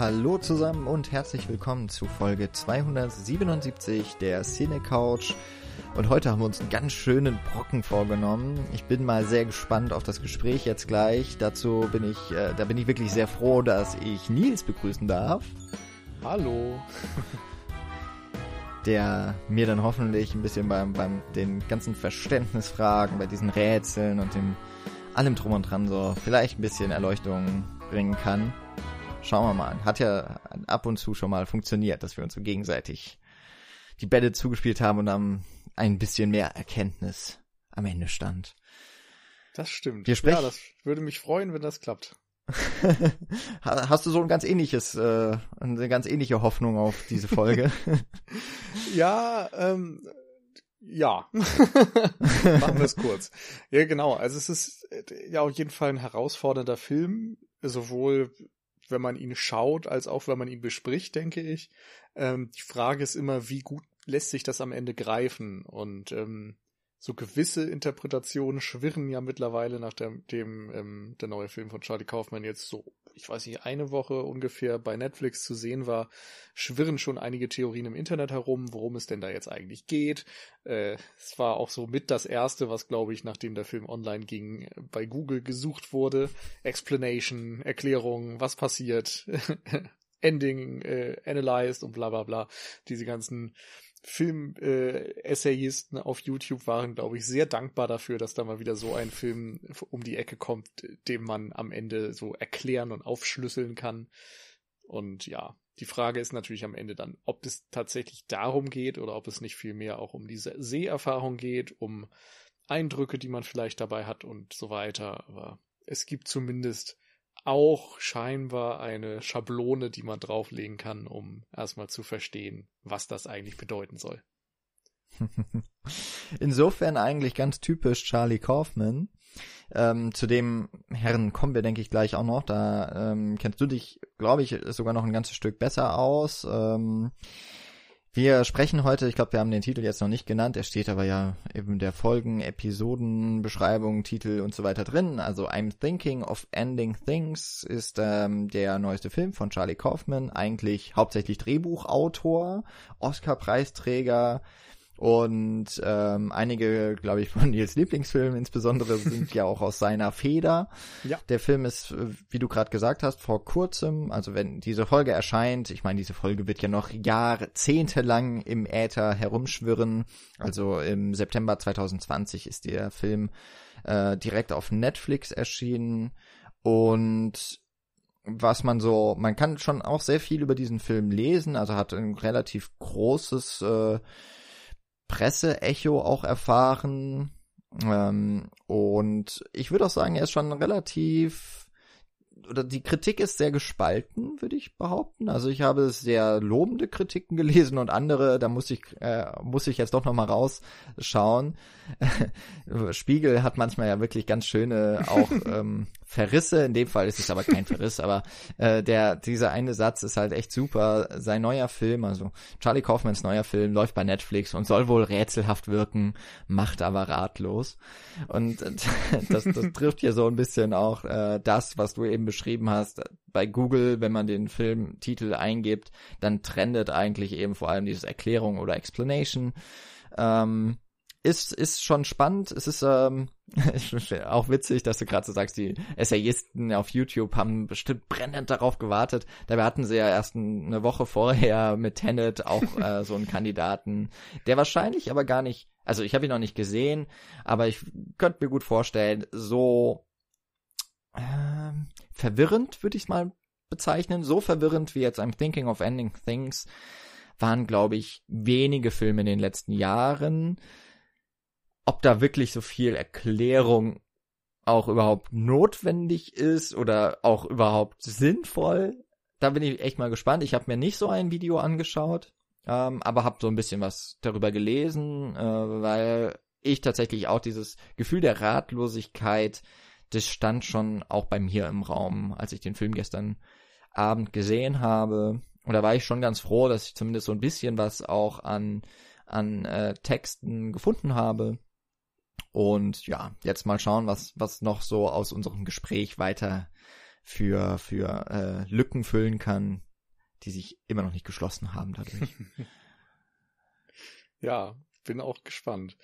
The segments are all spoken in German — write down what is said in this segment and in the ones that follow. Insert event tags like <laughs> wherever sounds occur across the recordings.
Hallo zusammen und herzlich willkommen zu Folge 277 der Cine Couch. Und heute haben wir uns einen ganz schönen Brocken vorgenommen. Ich bin mal sehr gespannt auf das Gespräch jetzt gleich. Dazu bin ich, äh, da bin ich wirklich sehr froh, dass ich Nils begrüßen darf. Hallo. <laughs> Der mir dann hoffentlich ein bisschen beim, beim den ganzen Verständnisfragen, bei diesen Rätseln und dem allem drum und dran so vielleicht ein bisschen Erleuchtung bringen kann. Schauen wir mal. Hat ja ab und zu schon mal funktioniert, dass wir uns so gegenseitig die Bälle zugespielt haben und dann ein bisschen mehr Erkenntnis am Ende stand. Das stimmt. Wir sprechen. Ja, das würde mich freuen, wenn das klappt. <laughs> Hast du so ein ganz ähnliches, äh, eine ganz ähnliche Hoffnung auf diese Folge? <laughs> ja, ähm, ja. <laughs> Machen wir es kurz. Ja, genau. Also es ist ja auf jeden Fall ein herausfordernder Film, sowohl wenn man ihn schaut, als auch wenn man ihn bespricht, denke ich. Ähm, die Frage ist immer, wie gut lässt sich das am Ende greifen? Und ähm, so gewisse Interpretationen schwirren ja mittlerweile, nachdem dem, ähm, der neue Film von Charlie Kaufman jetzt so, ich weiß nicht, eine Woche ungefähr bei Netflix zu sehen war, schwirren schon einige Theorien im Internet herum, worum es denn da jetzt eigentlich geht. Äh, es war auch so mit das erste, was, glaube ich, nachdem der Film online ging, bei Google gesucht wurde. Explanation, Erklärung, was passiert, <laughs> Ending äh, analyzed und bla bla bla. Diese ganzen Film-Essayisten äh, auf YouTube waren, glaube ich, sehr dankbar dafür, dass da mal wieder so ein Film um die Ecke kommt, dem man am Ende so erklären und aufschlüsseln kann. Und ja, die Frage ist natürlich am Ende dann, ob es tatsächlich darum geht oder ob es nicht vielmehr auch um diese Seherfahrung geht, um Eindrücke, die man vielleicht dabei hat und so weiter. Aber es gibt zumindest auch scheinbar eine Schablone, die man drauflegen kann, um erstmal zu verstehen, was das eigentlich bedeuten soll. <laughs> Insofern eigentlich ganz typisch Charlie Kaufman. Ähm, zu dem Herren kommen wir, denke ich, gleich auch noch. Da ähm, kennst du dich, glaube ich, sogar noch ein ganzes Stück besser aus. Ähm, wir sprechen heute, ich glaube, wir haben den Titel jetzt noch nicht genannt, er steht aber ja eben der Folgen, Episoden, Beschreibung, Titel und so weiter drin. Also I'm Thinking of Ending Things ist ähm, der neueste Film von Charlie Kaufman, eigentlich hauptsächlich Drehbuchautor, Oscar-Preisträger, und ähm, einige, glaube ich, <laughs> von Nils Lieblingsfilmen insbesondere sind ja auch aus seiner Feder. Ja. Der Film ist, wie du gerade gesagt hast, vor kurzem, also wenn diese Folge erscheint, ich meine, diese Folge wird ja noch jahrzehntelang im Äther herumschwirren. Also im September 2020 ist der Film äh, direkt auf Netflix erschienen. Und was man so, man kann schon auch sehr viel über diesen Film lesen, also hat ein relativ großes äh, Presseecho auch erfahren. Ähm, und ich würde auch sagen, er ist schon relativ oder die Kritik ist sehr gespalten, würde ich behaupten. Also ich habe sehr lobende Kritiken <laughs> gelesen und andere, da muss ich äh, muss ich jetzt doch noch mal rausschauen. <laughs> Spiegel hat manchmal ja wirklich ganz schöne auch <laughs> ähm, Verrisse. In dem Fall ist es aber kein Verriss, aber äh, der dieser eine Satz ist halt echt super. Sein neuer Film, also Charlie Kaufmans neuer Film, läuft bei Netflix und soll wohl rätselhaft wirken, macht aber ratlos. Und das, das trifft hier so ein bisschen auch äh, das, was du eben beschrieben hast. Bei Google, wenn man den Filmtitel eingibt, dann trendet eigentlich eben vor allem dieses Erklärung oder Explanation. Ähm, ist, ist schon spannend. Es ist ähm, <laughs> auch witzig, dass du gerade so sagst, die Essayisten auf YouTube haben bestimmt brennend darauf gewartet. Dabei hatten sie ja erst eine Woche vorher mit Tenet auch <laughs> äh, so einen Kandidaten, der wahrscheinlich aber gar nicht, also ich habe ihn noch nicht gesehen, aber ich könnte mir gut vorstellen, so äh, verwirrend würde ich mal bezeichnen, so verwirrend wie jetzt I'm Thinking of Ending Things waren, glaube ich, wenige Filme in den letzten Jahren ob da wirklich so viel Erklärung auch überhaupt notwendig ist oder auch überhaupt sinnvoll. Da bin ich echt mal gespannt. Ich habe mir nicht so ein Video angeschaut, ähm, aber habe so ein bisschen was darüber gelesen, äh, weil ich tatsächlich auch dieses Gefühl der Ratlosigkeit, das stand schon auch bei mir im Raum, als ich den Film gestern Abend gesehen habe. Und da war ich schon ganz froh, dass ich zumindest so ein bisschen was auch an, an äh, Texten gefunden habe. Und ja, jetzt mal schauen, was, was noch so aus unserem Gespräch weiter für, für äh, Lücken füllen kann. die sich immer noch nicht geschlossen haben dadurch. <laughs> ja, bin auch gespannt.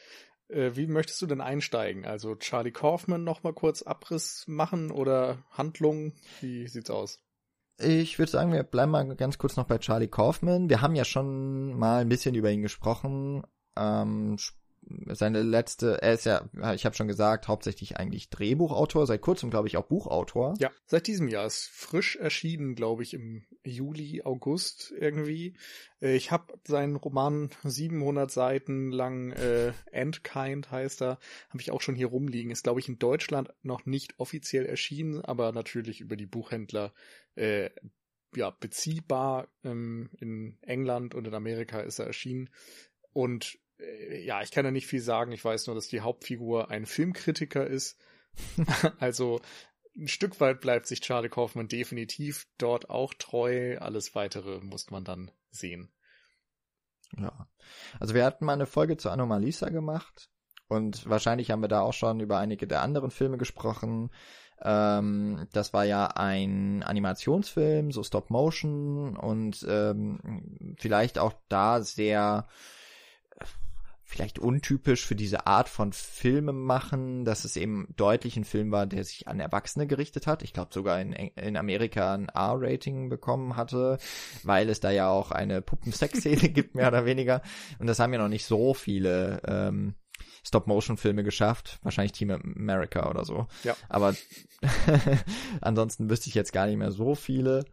Äh, wie möchtest du denn einsteigen? Also Charlie Kaufman noch mal kurz Abriss machen oder Handlung? Wie sieht's aus? Ich würde sagen, wir bleiben mal ganz kurz noch bei Charlie Kaufman. Wir haben ja schon mal ein bisschen über ihn gesprochen. Ähm, seine letzte, er ist ja, ich habe schon gesagt, hauptsächlich eigentlich Drehbuchautor, seit kurzem glaube ich auch Buchautor. Ja, seit diesem Jahr ist frisch erschienen, glaube ich, im Juli, August irgendwie. Äh, ich habe seinen Roman 700 Seiten lang, äh, Endkind heißt er, habe ich auch schon hier rumliegen. Ist glaube ich in Deutschland noch nicht offiziell erschienen, aber natürlich über die Buchhändler äh, ja beziehbar. Ähm, in England und in Amerika ist er erschienen und ja, ich kann ja nicht viel sagen. Ich weiß nur, dass die Hauptfigur ein Filmkritiker ist. <laughs> also ein Stück weit bleibt sich Charlie Kaufman definitiv dort auch treu. Alles weitere muss man dann sehen. Ja. Also wir hatten mal eine Folge zu Anomalisa gemacht und wahrscheinlich haben wir da auch schon über einige der anderen Filme gesprochen. Ähm, das war ja ein Animationsfilm, so Stop Motion und ähm, vielleicht auch da sehr vielleicht untypisch für diese Art von Filme machen, dass es eben deutlich ein Film war, der sich an Erwachsene gerichtet hat. Ich glaube sogar in, in Amerika ein R-Rating bekommen hatte, weil es da ja auch eine Puppensex-Szene <laughs> gibt, mehr oder weniger. Und das haben ja noch nicht so viele ähm, Stop-Motion-Filme geschafft. Wahrscheinlich Team America oder so. Ja. Aber <laughs> ansonsten wüsste ich jetzt gar nicht mehr so viele.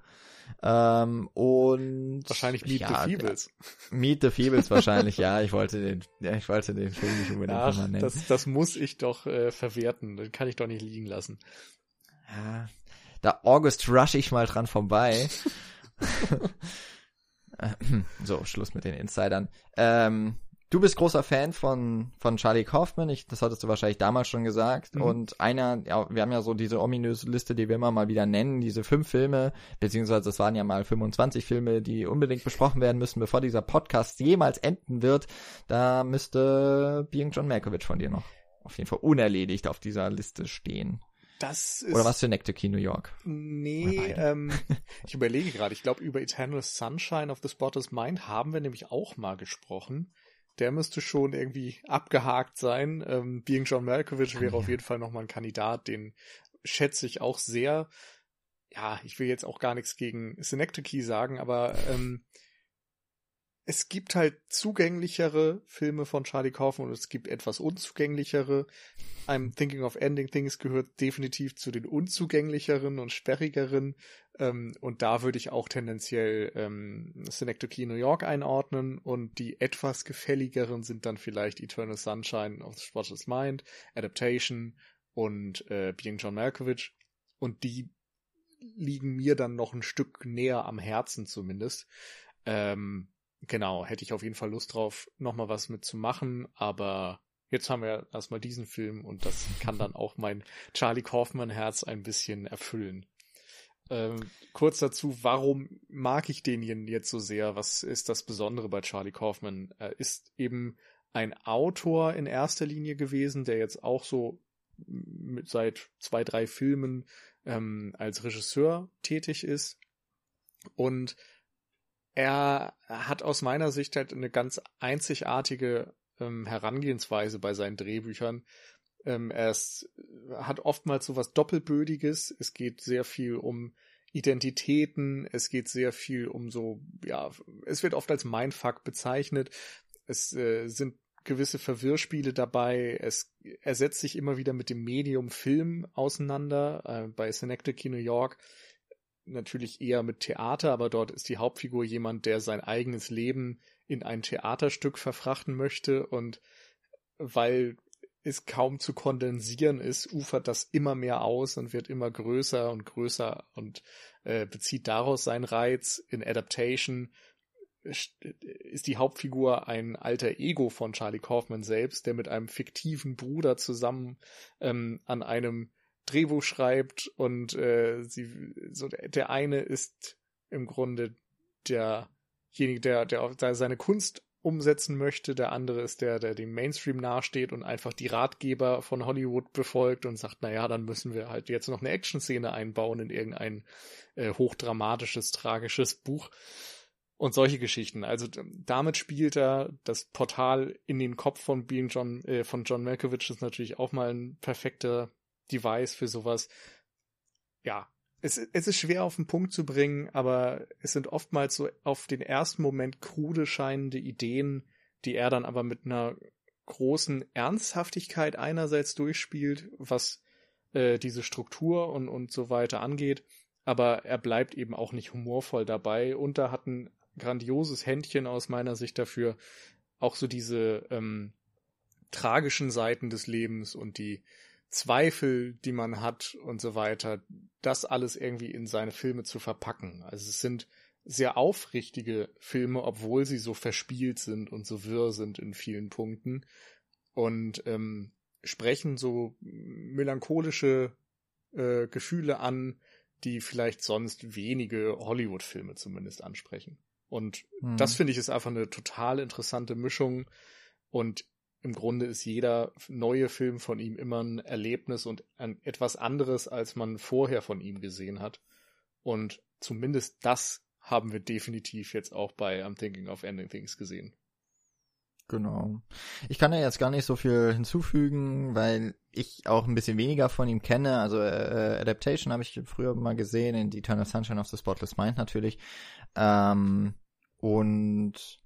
Ähm, und wahrscheinlich Meet ja, the Feebles. Meet the Feebles <laughs> wahrscheinlich, ja. Ich wollte den, ja, ich wollte den Film nicht unbedingt Ach, nennen. Das, das muss ich doch äh, verwerten. Den kann ich doch nicht liegen lassen. Ja, da August rush ich mal dran vorbei. <laughs> <laughs> so, Schluss mit den Insidern. Ähm, Du bist großer Fan von, von Charlie Kaufman, ich, das hattest du wahrscheinlich damals schon gesagt. Mhm. Und einer, ja, wir haben ja so diese ominöse Liste, die wir immer mal wieder nennen, diese fünf Filme, beziehungsweise es waren ja mal 25 Filme, die unbedingt besprochen werden müssen, bevor dieser Podcast jemals enden wird. Da müsste Being John Malkovich von dir noch auf jeden Fall unerledigt auf dieser Liste stehen. Das ist Oder was für Nectar New York? Nee, ähm, <laughs> ich überlege gerade, ich glaube, über Eternal Sunshine of the Spotless Mind haben wir nämlich auch mal gesprochen der müsste schon irgendwie abgehakt sein. Ähm, Being John Malkovich wäre auf jeden Fall nochmal ein Kandidat, den schätze ich auch sehr. Ja, ich will jetzt auch gar nichts gegen Synecdoche sagen, aber ähm, es gibt halt zugänglichere Filme von Charlie Kaufman und es gibt etwas unzugänglichere. I'm Thinking of Ending Things gehört definitiv zu den unzugänglicheren und sperrigeren. Ähm, und da würde ich auch tendenziell ähm, Synecdoche New York einordnen. Und die etwas gefälligeren sind dann vielleicht Eternal Sunshine of the Spotless Mind, Adaptation und äh, Being John Malkovich. Und die liegen mir dann noch ein Stück näher am Herzen zumindest. Ähm, genau, hätte ich auf jeden Fall Lust drauf, nochmal was mitzumachen, aber jetzt haben wir erstmal diesen Film und das kann dann auch mein Charlie Kaufman Herz ein bisschen erfüllen. Ähm, kurz dazu, warum mag ich den jetzt so sehr? Was ist das Besondere bei Charlie Kaufman? Er ist eben ein Autor in erster Linie gewesen, der jetzt auch so mit seit zwei, drei Filmen ähm, als Regisseur tätig ist. Und er hat aus meiner Sicht halt eine ganz einzigartige ähm, Herangehensweise bei seinen Drehbüchern. Ähm, er ist, hat oftmals so was Doppelbödiges. Es geht sehr viel um Identitäten. Es geht sehr viel um so, ja, es wird oft als Mindfuck bezeichnet. Es äh, sind gewisse Verwirrspiele dabei. Es er setzt sich immer wieder mit dem Medium Film auseinander. Äh, bei Synecdoche New York natürlich eher mit Theater, aber dort ist die Hauptfigur jemand, der sein eigenes Leben in ein Theaterstück verfrachten möchte und weil es kaum zu kondensieren ist, ufert das immer mehr aus und wird immer größer und größer und äh, bezieht daraus seinen Reiz. In Adaptation ist die Hauptfigur ein alter Ego von Charlie Kaufman selbst, der mit einem fiktiven Bruder zusammen ähm, an einem Drehbuch schreibt und äh, sie so der eine ist im Grunde derjenige, der der, der seine Kunst umsetzen möchte. Der andere ist der, der dem Mainstream nahesteht und einfach die Ratgeber von Hollywood befolgt und sagt, naja, dann müssen wir halt jetzt noch eine Action-Szene einbauen in irgendein äh, hochdramatisches, tragisches Buch und solche Geschichten. Also damit spielt er das Portal in den Kopf von Being John, äh, von John Malkovich ist natürlich auch mal ein perfekter Device für sowas. Ja, es, es ist schwer auf den Punkt zu bringen, aber es sind oftmals so auf den ersten Moment krude scheinende Ideen, die er dann aber mit einer großen Ernsthaftigkeit einerseits durchspielt, was äh, diese Struktur und, und so weiter angeht, aber er bleibt eben auch nicht humorvoll dabei und da hat ein grandioses Händchen aus meiner Sicht dafür, auch so diese ähm, tragischen Seiten des Lebens und die Zweifel, die man hat und so weiter, das alles irgendwie in seine Filme zu verpacken. Also es sind sehr aufrichtige Filme, obwohl sie so verspielt sind und so wirr sind in vielen Punkten und ähm, sprechen so melancholische äh, Gefühle an, die vielleicht sonst wenige Hollywood-Filme zumindest ansprechen. Und hm. das finde ich ist einfach eine total interessante Mischung und im Grunde ist jeder neue Film von ihm immer ein Erlebnis und ein, etwas anderes, als man vorher von ihm gesehen hat. Und zumindest das haben wir definitiv jetzt auch bei I'm Thinking of Ending Things gesehen. Genau. Ich kann da jetzt gar nicht so viel hinzufügen, weil ich auch ein bisschen weniger von ihm kenne. Also äh, Adaptation habe ich früher mal gesehen, in Eternal Sunshine of the Spotless Mind natürlich. Ähm, und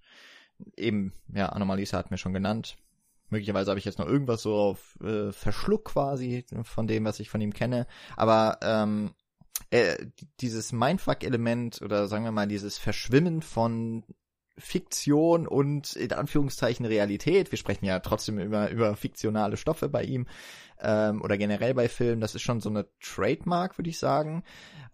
eben, ja, Anomalisa hat mir schon genannt. Möglicherweise habe ich jetzt noch irgendwas so auf äh, Verschluck quasi von dem, was ich von ihm kenne. Aber ähm, äh, dieses Mindfuck-Element oder sagen wir mal dieses Verschwimmen von Fiktion und in Anführungszeichen Realität. Wir sprechen ja trotzdem über, über fiktionale Stoffe bei ihm ähm, oder generell bei Filmen. Das ist schon so eine Trademark, würde ich sagen.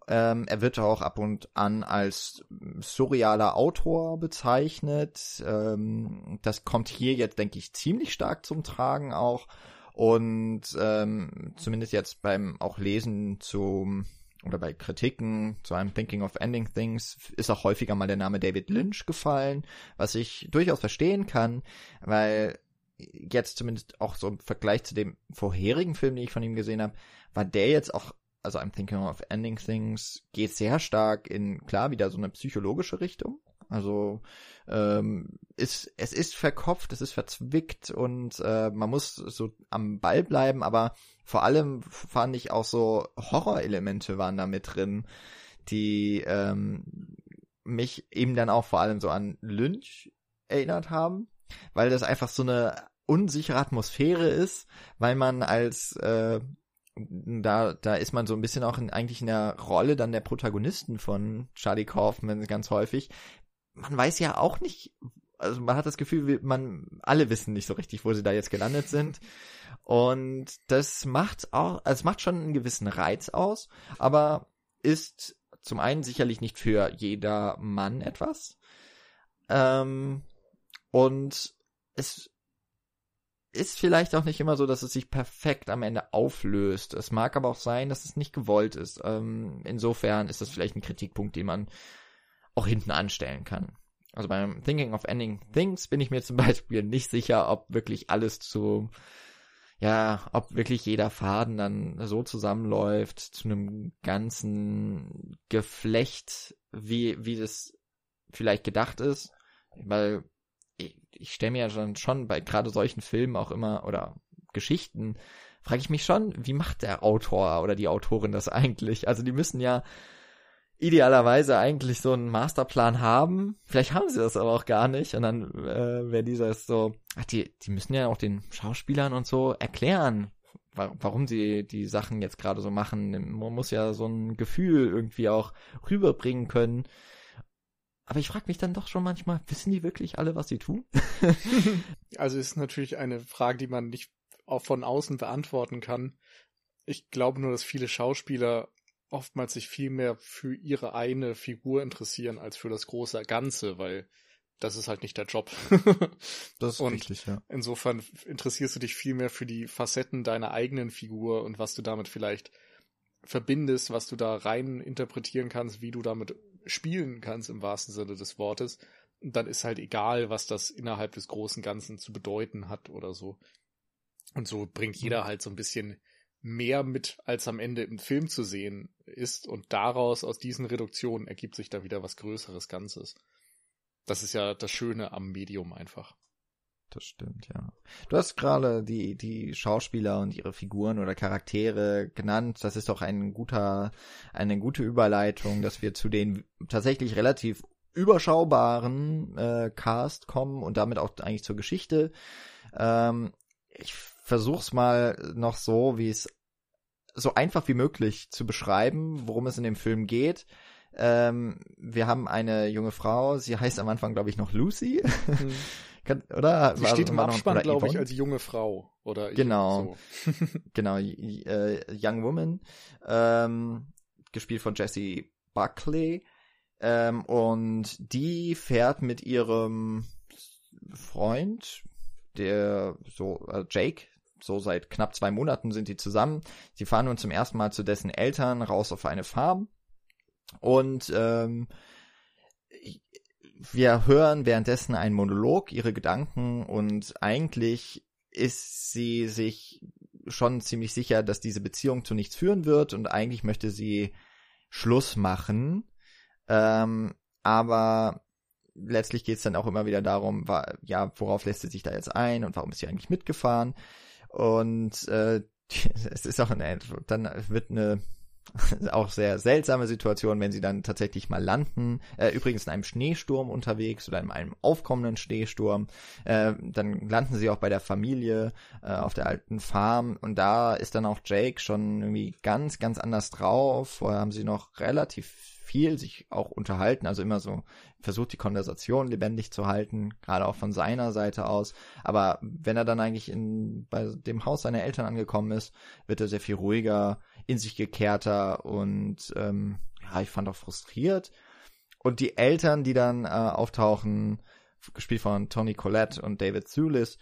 Ähm, er wird auch ab und an als surrealer Autor bezeichnet. Ähm, das kommt hier jetzt, denke ich, ziemlich stark zum Tragen auch. Und ähm, zumindest jetzt beim auch Lesen zum oder bei Kritiken zu einem Thinking of Ending Things ist auch häufiger mal der Name David Lynch gefallen, was ich durchaus verstehen kann, weil jetzt zumindest auch so im Vergleich zu dem vorherigen Film, den ich von ihm gesehen habe, war der jetzt auch also I'm Thinking of Ending Things geht sehr stark in, klar, wieder so eine psychologische Richtung. Also ähm, ist, es ist verkopft, es ist verzwickt und äh, man muss so am Ball bleiben, aber vor allem fand ich auch so Horrorelemente waren da mit drin, die ähm, mich eben dann auch vor allem so an Lynch erinnert haben, weil das einfach so eine unsichere Atmosphäre ist, weil man als äh, da, da ist man so ein bisschen auch in, eigentlich in der Rolle dann der Protagonisten von Charlie Kaufman ganz häufig. Man weiß ja auch nicht, also man hat das Gefühl, man, alle wissen nicht so richtig, wo sie da jetzt gelandet sind. Und das macht auch, also es macht schon einen gewissen Reiz aus, aber ist zum einen sicherlich nicht für jeder Mann etwas. Ähm, und es ist vielleicht auch nicht immer so, dass es sich perfekt am Ende auflöst. Es mag aber auch sein, dass es nicht gewollt ist. Ähm, insofern ist das vielleicht ein Kritikpunkt, den man auch hinten anstellen kann. Also beim Thinking of Ending Things bin ich mir zum <laughs> Beispiel nicht sicher, ob wirklich alles zu, ja, ob wirklich jeder Faden dann so zusammenläuft zu einem ganzen Geflecht, wie, wie das vielleicht gedacht ist. Weil ich, ich stelle mir ja schon, schon bei gerade solchen Filmen auch immer oder Geschichten, frage ich mich schon, wie macht der Autor oder die Autorin das <laughs> eigentlich? Also die müssen ja idealerweise eigentlich so einen Masterplan haben. Vielleicht haben sie das aber auch gar nicht. Und dann äh, wäre dieser so, ach, die, die müssen ja auch den Schauspielern und so erklären, warum sie die Sachen jetzt gerade so machen. Man muss ja so ein Gefühl irgendwie auch rüberbringen können. Aber ich frage mich dann doch schon manchmal, wissen die wirklich alle, was sie tun? <laughs> also ist natürlich eine Frage, die man nicht auch von außen beantworten kann. Ich glaube nur, dass viele Schauspieler oftmals sich viel mehr für ihre eine Figur interessieren als für das große Ganze, weil das ist halt nicht der Job. <laughs> das ist und richtig, ja. Insofern interessierst du dich viel mehr für die Facetten deiner eigenen Figur und was du damit vielleicht verbindest, was du da rein interpretieren kannst, wie du damit spielen kannst im wahrsten Sinne des Wortes. dann ist halt egal, was das innerhalb des großen Ganzen zu bedeuten hat oder so. Und so bringt jeder mhm. halt so ein bisschen mehr mit, als am Ende im Film zu sehen ist. Und daraus, aus diesen Reduktionen, ergibt sich da wieder was Größeres Ganzes. Das ist ja das Schöne am Medium einfach. Das stimmt, ja. Du hast gerade die, die Schauspieler und ihre Figuren oder Charaktere genannt. Das ist doch ein guter, eine gute Überleitung, dass wir zu den tatsächlich relativ überschaubaren äh, Cast kommen und damit auch eigentlich zur Geschichte. Ähm, ich versuch's mal noch so, wie es so einfach wie möglich zu beschreiben, worum es in dem Film geht. Ähm, wir haben eine junge Frau, sie heißt am Anfang, glaube ich, noch Lucy. Mhm. <laughs> oder? Sie steht im Abspann, glaube ich, als junge Frau. Oder genau. So. <laughs> <laughs> genau, äh, Young Woman. Ähm, gespielt von Jessie Buckley. Ähm, und die fährt mit ihrem Freund, der so, äh, Jake, so seit knapp zwei Monaten sind die zusammen. Sie fahren nun zum ersten Mal zu dessen Eltern raus auf eine Farm. Und ähm, wir hören währenddessen einen Monolog, ihre Gedanken und eigentlich ist sie sich schon ziemlich sicher, dass diese Beziehung zu nichts führen wird und eigentlich möchte sie Schluss machen. Ähm, aber letztlich geht es dann auch immer wieder darum, war, ja, worauf lässt sie sich da jetzt ein und warum ist sie eigentlich mitgefahren? Und äh, <laughs> es ist auch eine, dann wird eine <laughs> auch sehr seltsame Situation, wenn sie dann tatsächlich mal landen. Äh, übrigens in einem Schneesturm unterwegs oder in einem aufkommenden Schneesturm. Äh, dann landen sie auch bei der Familie äh, auf der alten Farm und da ist dann auch Jake schon irgendwie ganz, ganz anders drauf. Vorher haben sie noch relativ viel sich auch unterhalten, also immer so versucht die Konversation lebendig zu halten, gerade auch von seiner Seite aus. Aber wenn er dann eigentlich in, bei dem Haus seiner Eltern angekommen ist, wird er sehr viel ruhiger, in sich gekehrter und ähm, ja, ich fand auch frustriert. Und die Eltern, die dann äh, auftauchen, gespielt von Tony Collette und David Zulis,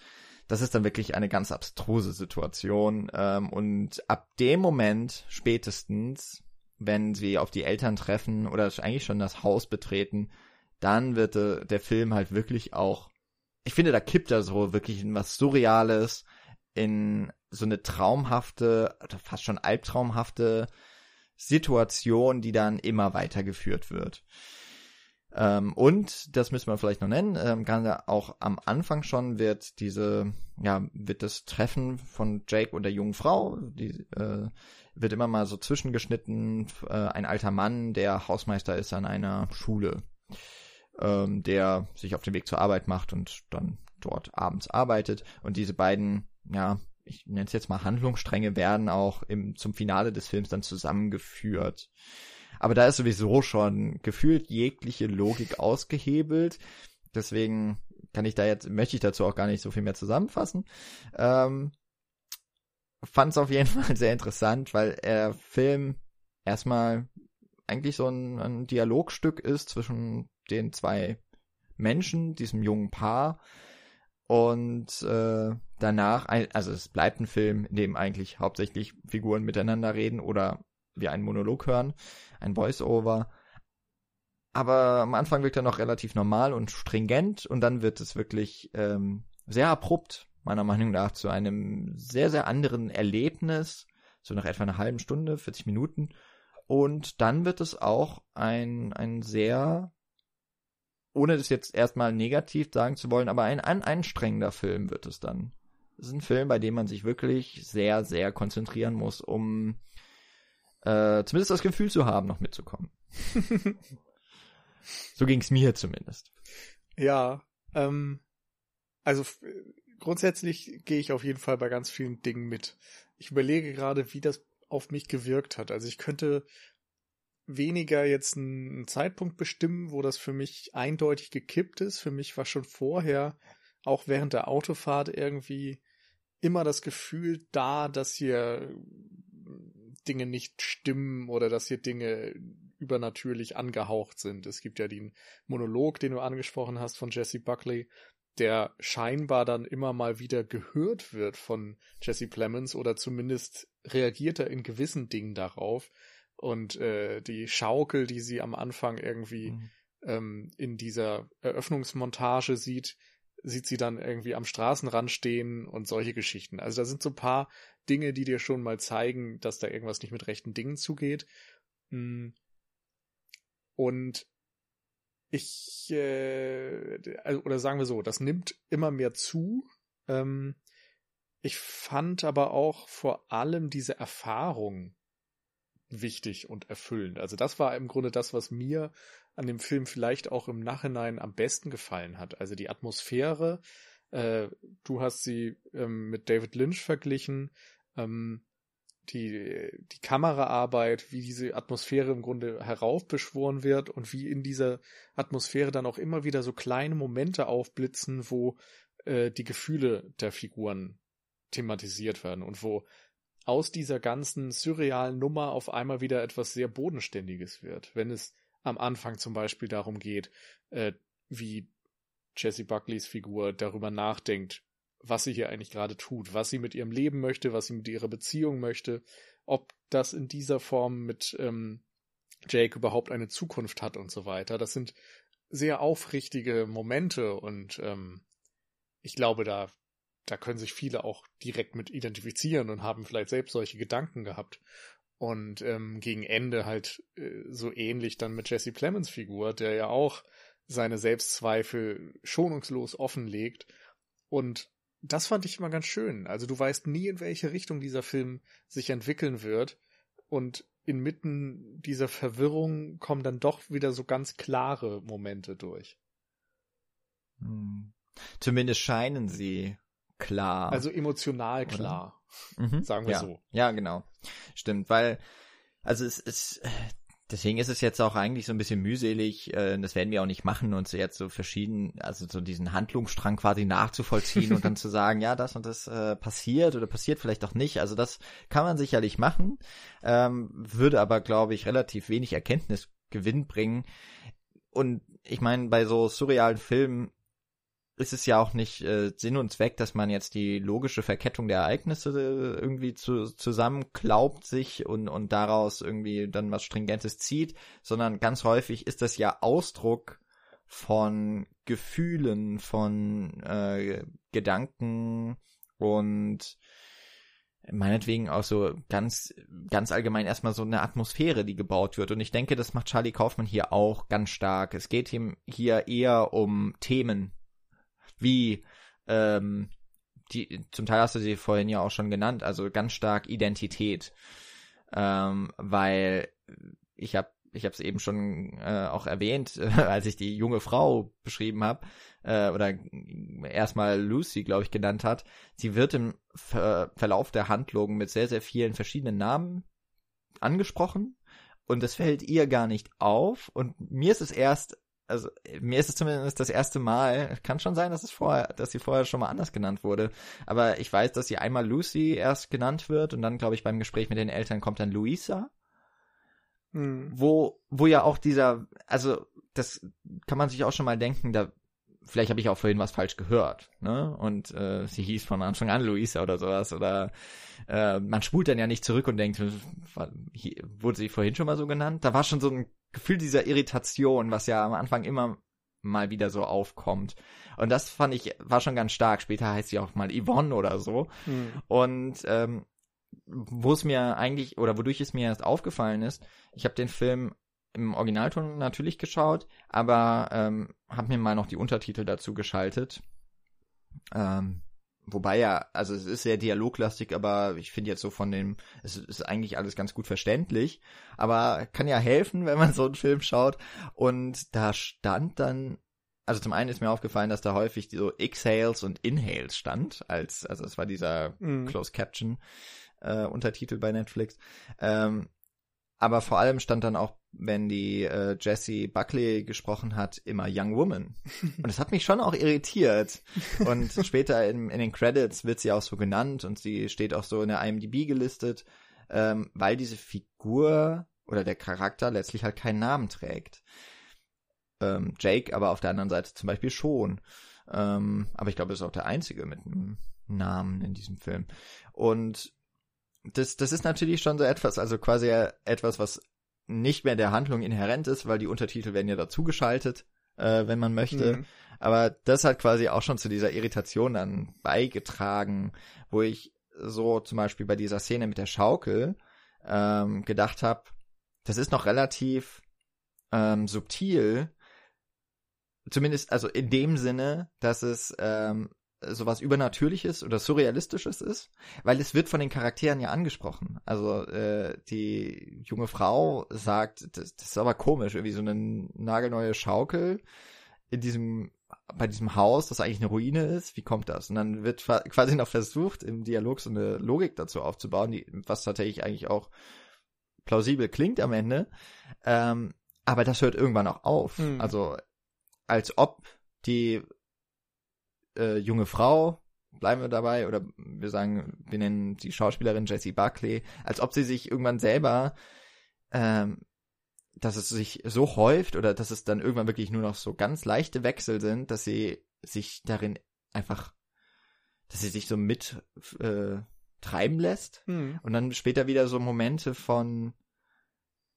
das ist dann wirklich eine ganz abstruse Situation. Ähm, und ab dem Moment spätestens wenn sie auf die Eltern treffen oder eigentlich schon das Haus betreten, dann wird äh, der Film halt wirklich auch, ich finde, da kippt er so wirklich in was Surreales, in so eine traumhafte, fast schon albtraumhafte Situation, die dann immer weitergeführt wird. Ähm, und, das müssen wir vielleicht noch nennen, ähm, gerade auch am Anfang schon wird diese, ja, wird das Treffen von Jake und der jungen Frau, die äh, wird immer mal so zwischengeschnitten, äh, ein alter Mann, der Hausmeister ist an einer Schule, ähm, der sich auf den Weg zur Arbeit macht und dann dort abends arbeitet. Und diese beiden, ja, ich nenne es jetzt mal Handlungsstränge, werden auch im, zum Finale des Films dann zusammengeführt. Aber da ist sowieso schon gefühlt jegliche Logik ausgehebelt. Deswegen kann ich da jetzt, möchte ich dazu auch gar nicht so viel mehr zusammenfassen. Ähm, fand es auf jeden <laughs> Fall sehr interessant, weil der Film erstmal eigentlich so ein, ein Dialogstück ist zwischen den zwei Menschen, diesem jungen Paar. Und äh, danach, also es bleibt ein Film, in dem eigentlich hauptsächlich Figuren miteinander reden oder wir einen Monolog hören, ein Voice-Over. Aber am Anfang wirkt er noch relativ normal und stringent und dann wird es wirklich ähm, sehr abrupt meiner Meinung nach zu einem sehr, sehr anderen Erlebnis, so nach etwa einer halben Stunde, 40 Minuten. Und dann wird es auch ein, ein sehr, ohne das jetzt erstmal negativ sagen zu wollen, aber ein, ein anstrengender Film wird es dann. Es ist ein Film, bei dem man sich wirklich sehr, sehr konzentrieren muss, um äh, zumindest das Gefühl zu haben, noch mitzukommen. <laughs> so ging es mir zumindest. Ja, ähm, also grundsätzlich gehe ich auf jeden Fall bei ganz vielen Dingen mit. Ich überlege gerade, wie das auf mich gewirkt hat. Also ich könnte weniger jetzt einen Zeitpunkt bestimmen, wo das für mich eindeutig gekippt ist. Für mich war schon vorher, auch während der Autofahrt irgendwie immer das Gefühl da, dass hier Dinge nicht stimmen oder dass hier Dinge übernatürlich angehaucht sind. Es gibt ja den Monolog, den du angesprochen hast von Jesse Buckley, der scheinbar dann immer mal wieder gehört wird von Jesse Plemons oder zumindest reagiert er in gewissen Dingen darauf. Und äh, die Schaukel, die sie am Anfang irgendwie mhm. ähm, in dieser Eröffnungsmontage sieht, sieht sie dann irgendwie am Straßenrand stehen und solche Geschichten. Also da sind so ein paar Dinge, die dir schon mal zeigen, dass da irgendwas nicht mit rechten Dingen zugeht. Hm. Und ich, äh, also, oder sagen wir so, das nimmt immer mehr zu. Ähm, ich fand aber auch vor allem diese Erfahrung wichtig und erfüllend. Also das war im Grunde das, was mir an dem Film vielleicht auch im Nachhinein am besten gefallen hat. Also die Atmosphäre. Äh, du hast sie ähm, mit David Lynch verglichen. Ähm, die, die Kameraarbeit, wie diese Atmosphäre im Grunde heraufbeschworen wird und wie in dieser Atmosphäre dann auch immer wieder so kleine Momente aufblitzen, wo äh, die Gefühle der Figuren thematisiert werden und wo aus dieser ganzen surrealen Nummer auf einmal wieder etwas sehr Bodenständiges wird. Wenn es am Anfang zum Beispiel darum geht, äh, wie Jesse Buckleys Figur darüber nachdenkt, was sie hier eigentlich gerade tut, was sie mit ihrem Leben möchte, was sie mit ihrer Beziehung möchte, ob das in dieser Form mit ähm, Jake überhaupt eine Zukunft hat und so weiter. Das sind sehr aufrichtige Momente und ähm, ich glaube, da, da können sich viele auch direkt mit identifizieren und haben vielleicht selbst solche Gedanken gehabt. Und ähm, gegen Ende halt äh, so ähnlich dann mit Jesse Plemons Figur, der ja auch seine Selbstzweifel schonungslos offenlegt und das fand ich immer ganz schön. Also du weißt nie, in welche Richtung dieser Film sich entwickeln wird. Und inmitten dieser Verwirrung kommen dann doch wieder so ganz klare Momente durch. Hm. Zumindest scheinen sie klar. Also emotional klar. Mhm. Sagen wir ja. so. Ja, genau. Stimmt, weil, also es ist, Deswegen ist es jetzt auch eigentlich so ein bisschen mühselig, äh, das werden wir auch nicht machen, uns jetzt so verschieden, also so diesen Handlungsstrang quasi nachzuvollziehen und dann <laughs> zu sagen, ja, das und das äh, passiert oder passiert vielleicht auch nicht. Also das kann man sicherlich machen, ähm, würde aber, glaube ich, relativ wenig Erkenntnisgewinn bringen. Und ich meine, bei so surrealen Filmen ist es ja auch nicht äh, Sinn und Zweck, dass man jetzt die logische Verkettung der Ereignisse äh, irgendwie zu, zusammenklaubt sich und, und daraus irgendwie dann was Stringentes zieht, sondern ganz häufig ist das ja Ausdruck von Gefühlen, von äh, Gedanken und meinetwegen auch so ganz, ganz allgemein erstmal so eine Atmosphäre, die gebaut wird. Und ich denke, das macht Charlie Kaufmann hier auch ganz stark. Es geht ihm hier eher um Themen, wie ähm, die, zum Teil hast du sie vorhin ja auch schon genannt, also ganz stark Identität, ähm, weil ich habe ich habe es eben schon äh, auch erwähnt, äh, <laughs> als ich die junge Frau beschrieben habe äh, oder erstmal Lucy, glaube ich, genannt hat. Sie wird im Ver Verlauf der Handlung mit sehr sehr vielen verschiedenen Namen angesprochen und es fällt ihr gar nicht auf und mir ist es erst also mir ist es zumindest das erste Mal, kann schon sein, dass es vorher, dass sie vorher schon mal anders genannt wurde, aber ich weiß, dass sie einmal Lucy erst genannt wird und dann, glaube ich, beim Gespräch mit den Eltern kommt dann Luisa. Hm. Wo, wo ja auch dieser, also das kann man sich auch schon mal denken, da vielleicht habe ich auch vorhin was falsch gehört, ne? Und äh, sie hieß von Anfang an Luisa oder sowas. Oder äh, man spult dann ja nicht zurück und denkt, wurde sie vorhin schon mal so genannt? Da war schon so ein Gefühl dieser Irritation, was ja am Anfang immer mal wieder so aufkommt. Und das fand ich, war schon ganz stark. Später heißt sie auch mal Yvonne oder so. Mhm. Und ähm, wo es mir eigentlich, oder wodurch es mir erst aufgefallen ist, ich habe den Film im Originalton natürlich geschaut, aber ähm, habe mir mal noch die Untertitel dazu geschaltet. Ähm, Wobei ja, also es ist sehr dialoglastig, aber ich finde jetzt so von dem, es ist eigentlich alles ganz gut verständlich, aber kann ja helfen, wenn man so einen Film schaut. Und da stand dann, also zum einen ist mir aufgefallen, dass da häufig so Exhales und Inhales stand, als, also es war dieser mm. Closed Caption äh, Untertitel bei Netflix. Ähm, aber vor allem stand dann auch, wenn die äh, Jessie Buckley gesprochen hat, immer Young Woman. Und das hat mich schon auch irritiert. Und <laughs> später in, in den Credits wird sie auch so genannt und sie steht auch so in der IMDb gelistet, ähm, weil diese Figur oder der Charakter letztlich halt keinen Namen trägt. Ähm, Jake aber auf der anderen Seite zum Beispiel schon. Ähm, aber ich glaube, er ist auch der Einzige mit einem Namen in diesem Film. Und das, das ist natürlich schon so etwas, also quasi etwas, was nicht mehr der Handlung inhärent ist, weil die Untertitel werden ja dazugeschaltet, äh, wenn man möchte. Mhm. Aber das hat quasi auch schon zu dieser Irritation dann beigetragen, wo ich so zum Beispiel bei dieser Szene mit der Schaukel ähm, gedacht habe, das ist noch relativ ähm, subtil, zumindest also in dem Sinne, dass es ähm, sowas Übernatürliches oder Surrealistisches ist, weil es wird von den Charakteren ja angesprochen. Also äh, die junge Frau sagt, das, das ist aber komisch, irgendwie so eine nagelneue Schaukel in diesem bei diesem Haus, das eigentlich eine Ruine ist, wie kommt das? Und dann wird quasi noch versucht, im Dialog so eine Logik dazu aufzubauen, die, was tatsächlich eigentlich auch plausibel klingt am Ende. Ähm, aber das hört irgendwann auch auf. Hm. Also als ob die äh, junge Frau, bleiben wir dabei, oder wir sagen, wir nennen die Schauspielerin Jessie Buckley, als ob sie sich irgendwann selber, ähm, dass es sich so häuft oder dass es dann irgendwann wirklich nur noch so ganz leichte Wechsel sind, dass sie sich darin einfach, dass sie sich so mit äh, treiben lässt hm. und dann später wieder so Momente von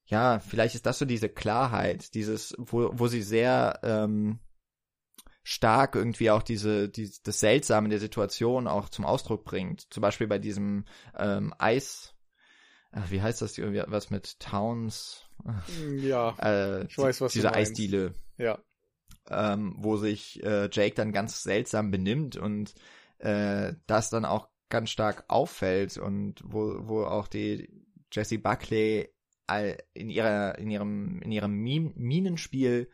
ja, vielleicht ist das so diese Klarheit, dieses, wo, wo sie sehr ähm, stark irgendwie auch diese, die, das Seltsame der Situation auch zum Ausdruck bringt. Zum Beispiel bei diesem ähm, Eis, ach, wie heißt das, was mit Towns? Ja, äh, ich weiß, was Diese Eisdiele. Ja. Ähm, wo sich äh, Jake dann ganz seltsam benimmt und äh, das dann auch ganz stark auffällt und wo, wo auch die Jessie Buckley in ihrer, in ihrem, in ihrem Minenspiel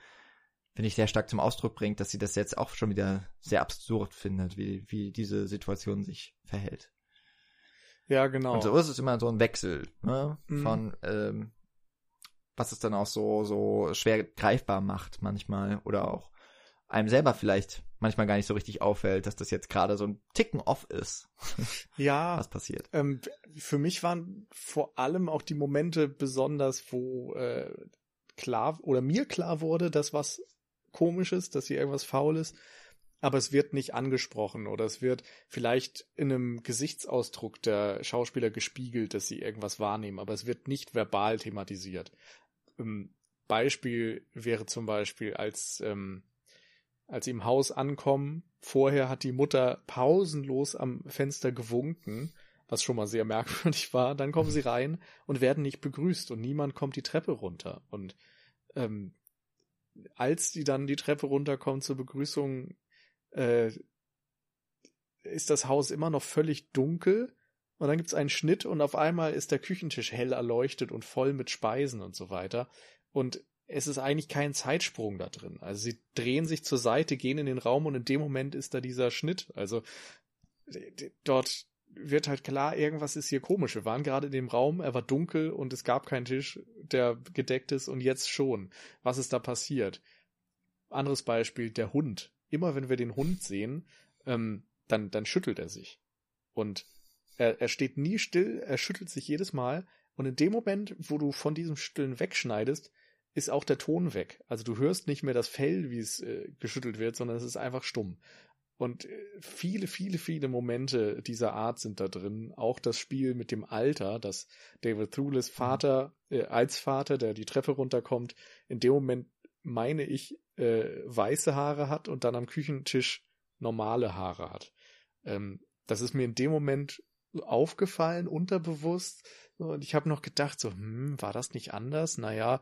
finde ich, sehr stark zum Ausdruck bringt, dass sie das jetzt auch schon wieder sehr absurd findet, wie, wie diese Situation sich verhält. Ja, genau. Und so ist es immer so ein Wechsel, ne? Mhm. Von, ähm, was es dann auch so, so schwer greifbar macht manchmal oder auch einem selber vielleicht manchmal gar nicht so richtig auffällt, dass das jetzt gerade so ein Ticken off ist. <laughs> ja. Was passiert. Ähm, für mich waren vor allem auch die Momente besonders, wo äh, klar oder mir klar wurde, dass was komisches, dass hier irgendwas faul ist, aber es wird nicht angesprochen oder es wird vielleicht in einem Gesichtsausdruck der Schauspieler gespiegelt, dass sie irgendwas wahrnehmen, aber es wird nicht verbal thematisiert. Ähm, Beispiel wäre zum Beispiel, als, ähm, als sie im Haus ankommen, vorher hat die Mutter pausenlos am Fenster gewunken, was schon mal sehr <laughs> merkwürdig war. Dann kommen sie rein und werden nicht begrüßt und niemand kommt die Treppe runter. Und ähm, als die dann die Treppe runterkommen zur Begrüßung, äh, ist das Haus immer noch völlig dunkel. Und dann gibt's einen Schnitt und auf einmal ist der Küchentisch hell erleuchtet und voll mit Speisen und so weiter. Und es ist eigentlich kein Zeitsprung da drin. Also sie drehen sich zur Seite, gehen in den Raum und in dem Moment ist da dieser Schnitt. Also dort wird halt klar, irgendwas ist hier komisch. Wir waren gerade in dem Raum, er war dunkel und es gab keinen Tisch, der gedeckt ist und jetzt schon. Was ist da passiert? Anderes Beispiel, der Hund. Immer wenn wir den Hund sehen, ähm, dann, dann schüttelt er sich. Und er, er steht nie still, er schüttelt sich jedes Mal. Und in dem Moment, wo du von diesem Schütteln wegschneidest, ist auch der Ton weg. Also du hörst nicht mehr das Fell, wie es äh, geschüttelt wird, sondern es ist einfach stumm. Und äh, viele, viele, viele Momente dieser Art sind da drin. Auch das Spiel mit dem Alter, dass David Thulis mhm. Vater, äh, als Vater, der die Treppe runterkommt, in dem Moment, meine ich, äh, weiße Haare hat und dann am Küchentisch normale Haare hat. Ähm, das ist mir in dem Moment aufgefallen, unterbewusst. Und ich habe noch gedacht, so, hm, war das nicht anders? Naja,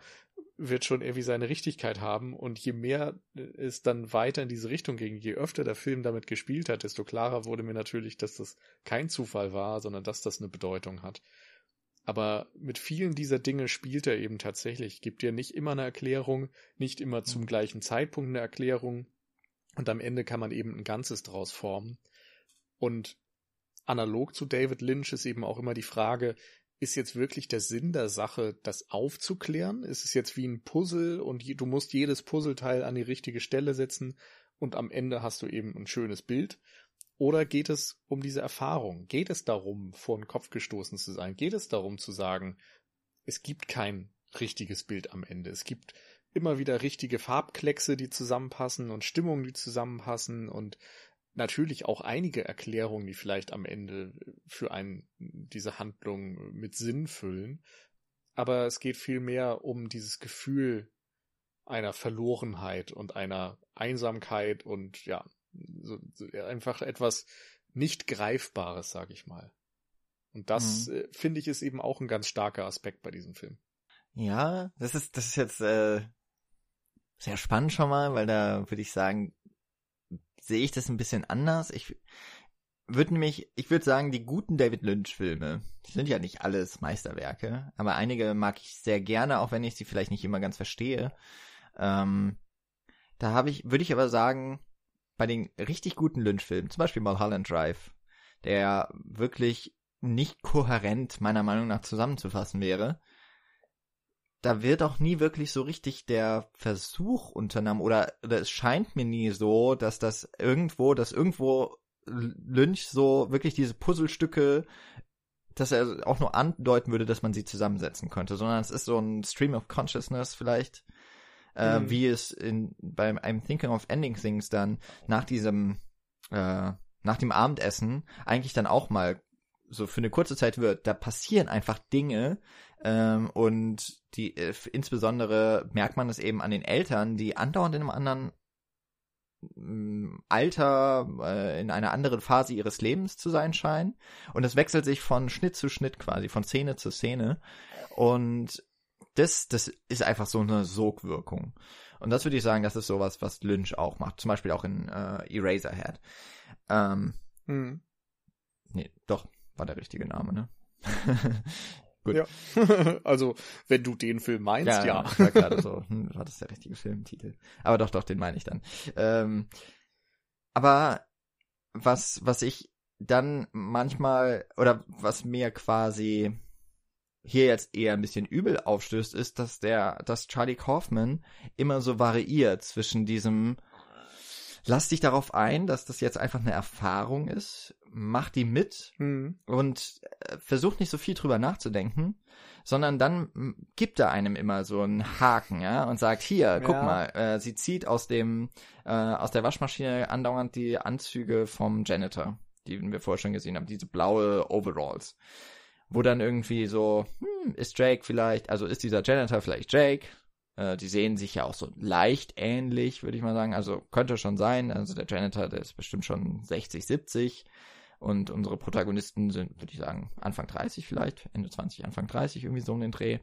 wird schon irgendwie seine Richtigkeit haben. Und je mehr es dann weiter in diese Richtung ging, je öfter der Film damit gespielt hat, desto klarer wurde mir natürlich, dass das kein Zufall war, sondern dass das eine Bedeutung hat. Aber mit vielen dieser Dinge spielt er eben tatsächlich, gibt dir nicht immer eine Erklärung, nicht immer zum mhm. gleichen Zeitpunkt eine Erklärung. Und am Ende kann man eben ein Ganzes draus formen. Und analog zu David Lynch ist eben auch immer die Frage, ist jetzt wirklich der Sinn der Sache, das aufzuklären? Ist es jetzt wie ein Puzzle und du musst jedes Puzzleteil an die richtige Stelle setzen und am Ende hast du eben ein schönes Bild? Oder geht es um diese Erfahrung? Geht es darum, vor den Kopf gestoßen zu sein? Geht es darum zu sagen, es gibt kein richtiges Bild am Ende. Es gibt immer wieder richtige Farbkleckse, die zusammenpassen und Stimmungen, die zusammenpassen und natürlich auch einige Erklärungen, die vielleicht am Ende für einen diese Handlung mit Sinn füllen. aber es geht viel mehr um dieses Gefühl einer Verlorenheit und einer Einsamkeit und ja, so, so einfach etwas nicht Greifbares, sag ich mal. Und das, mhm. äh, finde ich, ist eben auch ein ganz starker Aspekt bei diesem Film. Ja, das ist, das ist jetzt äh, sehr spannend schon mal, weil da würde ich sagen, sehe ich das ein bisschen anders. Ich würde nämlich, ich würde sagen, die guten David Lynch-Filme, sind ja nicht alles Meisterwerke, aber einige mag ich sehr gerne, auch wenn ich sie vielleicht nicht immer ganz verstehe. Ähm, da habe ich, würde ich aber sagen, bei den richtig guten Lynch-Filmen, zum Beispiel Mulholland Drive, der wirklich nicht kohärent meiner Meinung nach zusammenzufassen wäre, da wird auch nie wirklich so richtig der Versuch unternommen oder, oder es scheint mir nie so, dass das irgendwo, dass irgendwo Lynch so wirklich diese Puzzlestücke, dass er auch nur andeuten würde, dass man sie zusammensetzen könnte, sondern es ist so ein Stream of Consciousness vielleicht, äh, mhm. wie es in beim I'm Thinking of Ending Things dann nach diesem äh, nach dem Abendessen eigentlich dann auch mal so für eine kurze Zeit wird. Da passieren einfach Dinge ähm, und die äh, insbesondere merkt man es eben an den Eltern, die andauernd in einem anderen mm, Alter, äh, in einer anderen Phase ihres Lebens zu sein scheinen. Und es wechselt sich von Schnitt zu Schnitt quasi, von Szene zu Szene. Und das, das ist einfach so eine Sogwirkung. Und das würde ich sagen, das ist sowas, was Lynch auch macht. Zum Beispiel auch in äh, Eraserhead. Ähm, hm. Nee, doch, war der richtige Name, ne? <laughs> Gut. Ja. <laughs> also, wenn du den Film meinst, ja. ja. Ich war gerade so, hm, war das der richtige Filmtitel? Aber doch, doch, den meine ich dann. Ähm, aber was, was ich dann manchmal, oder was mir quasi hier jetzt eher ein bisschen übel aufstößt, ist, dass der, dass Charlie Kaufman immer so variiert zwischen diesem, lass dich darauf ein, dass das jetzt einfach eine Erfahrung ist, mach die mit mhm. und äh, versuch nicht so viel drüber nachzudenken, sondern dann gibt er einem immer so einen Haken, ja, und sagt, hier, guck ja. mal, äh, sie zieht aus dem, äh, aus der Waschmaschine andauernd die Anzüge vom Janitor, die wir vorher schon gesehen haben, diese blaue Overalls wo dann irgendwie so, hm, ist Jake vielleicht, also ist dieser Janitor vielleicht Jake? Äh, die sehen sich ja auch so leicht ähnlich, würde ich mal sagen. Also könnte schon sein. Also der Janitor, der ist bestimmt schon 60, 70. Und unsere Protagonisten sind, würde ich sagen, Anfang 30 vielleicht, Ende 20, Anfang 30, irgendwie so um den Dreh.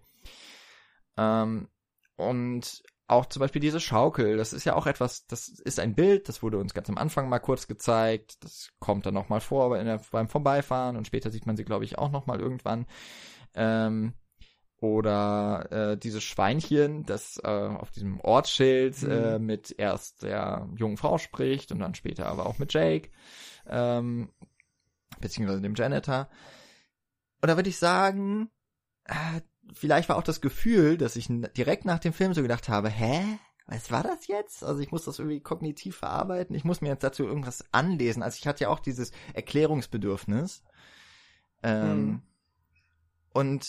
Ähm, und auch zum Beispiel diese Schaukel, das ist ja auch etwas, das ist ein Bild, das wurde uns ganz am Anfang mal kurz gezeigt, das kommt dann nochmal vor der, beim Vorbeifahren und später sieht man sie, glaube ich, auch nochmal irgendwann. Ähm, oder äh, dieses Schweinchen, das äh, auf diesem Ortsschild mhm. äh, mit erst der jungen Frau spricht und dann später aber auch mit Jake, ähm, beziehungsweise dem Janitor. Und da würde ich sagen, äh, vielleicht war auch das Gefühl, dass ich direkt nach dem Film so gedacht habe, hä? Was war das jetzt? Also ich muss das irgendwie kognitiv verarbeiten. Ich muss mir jetzt dazu irgendwas anlesen. Also ich hatte ja auch dieses Erklärungsbedürfnis. Ähm, hm. Und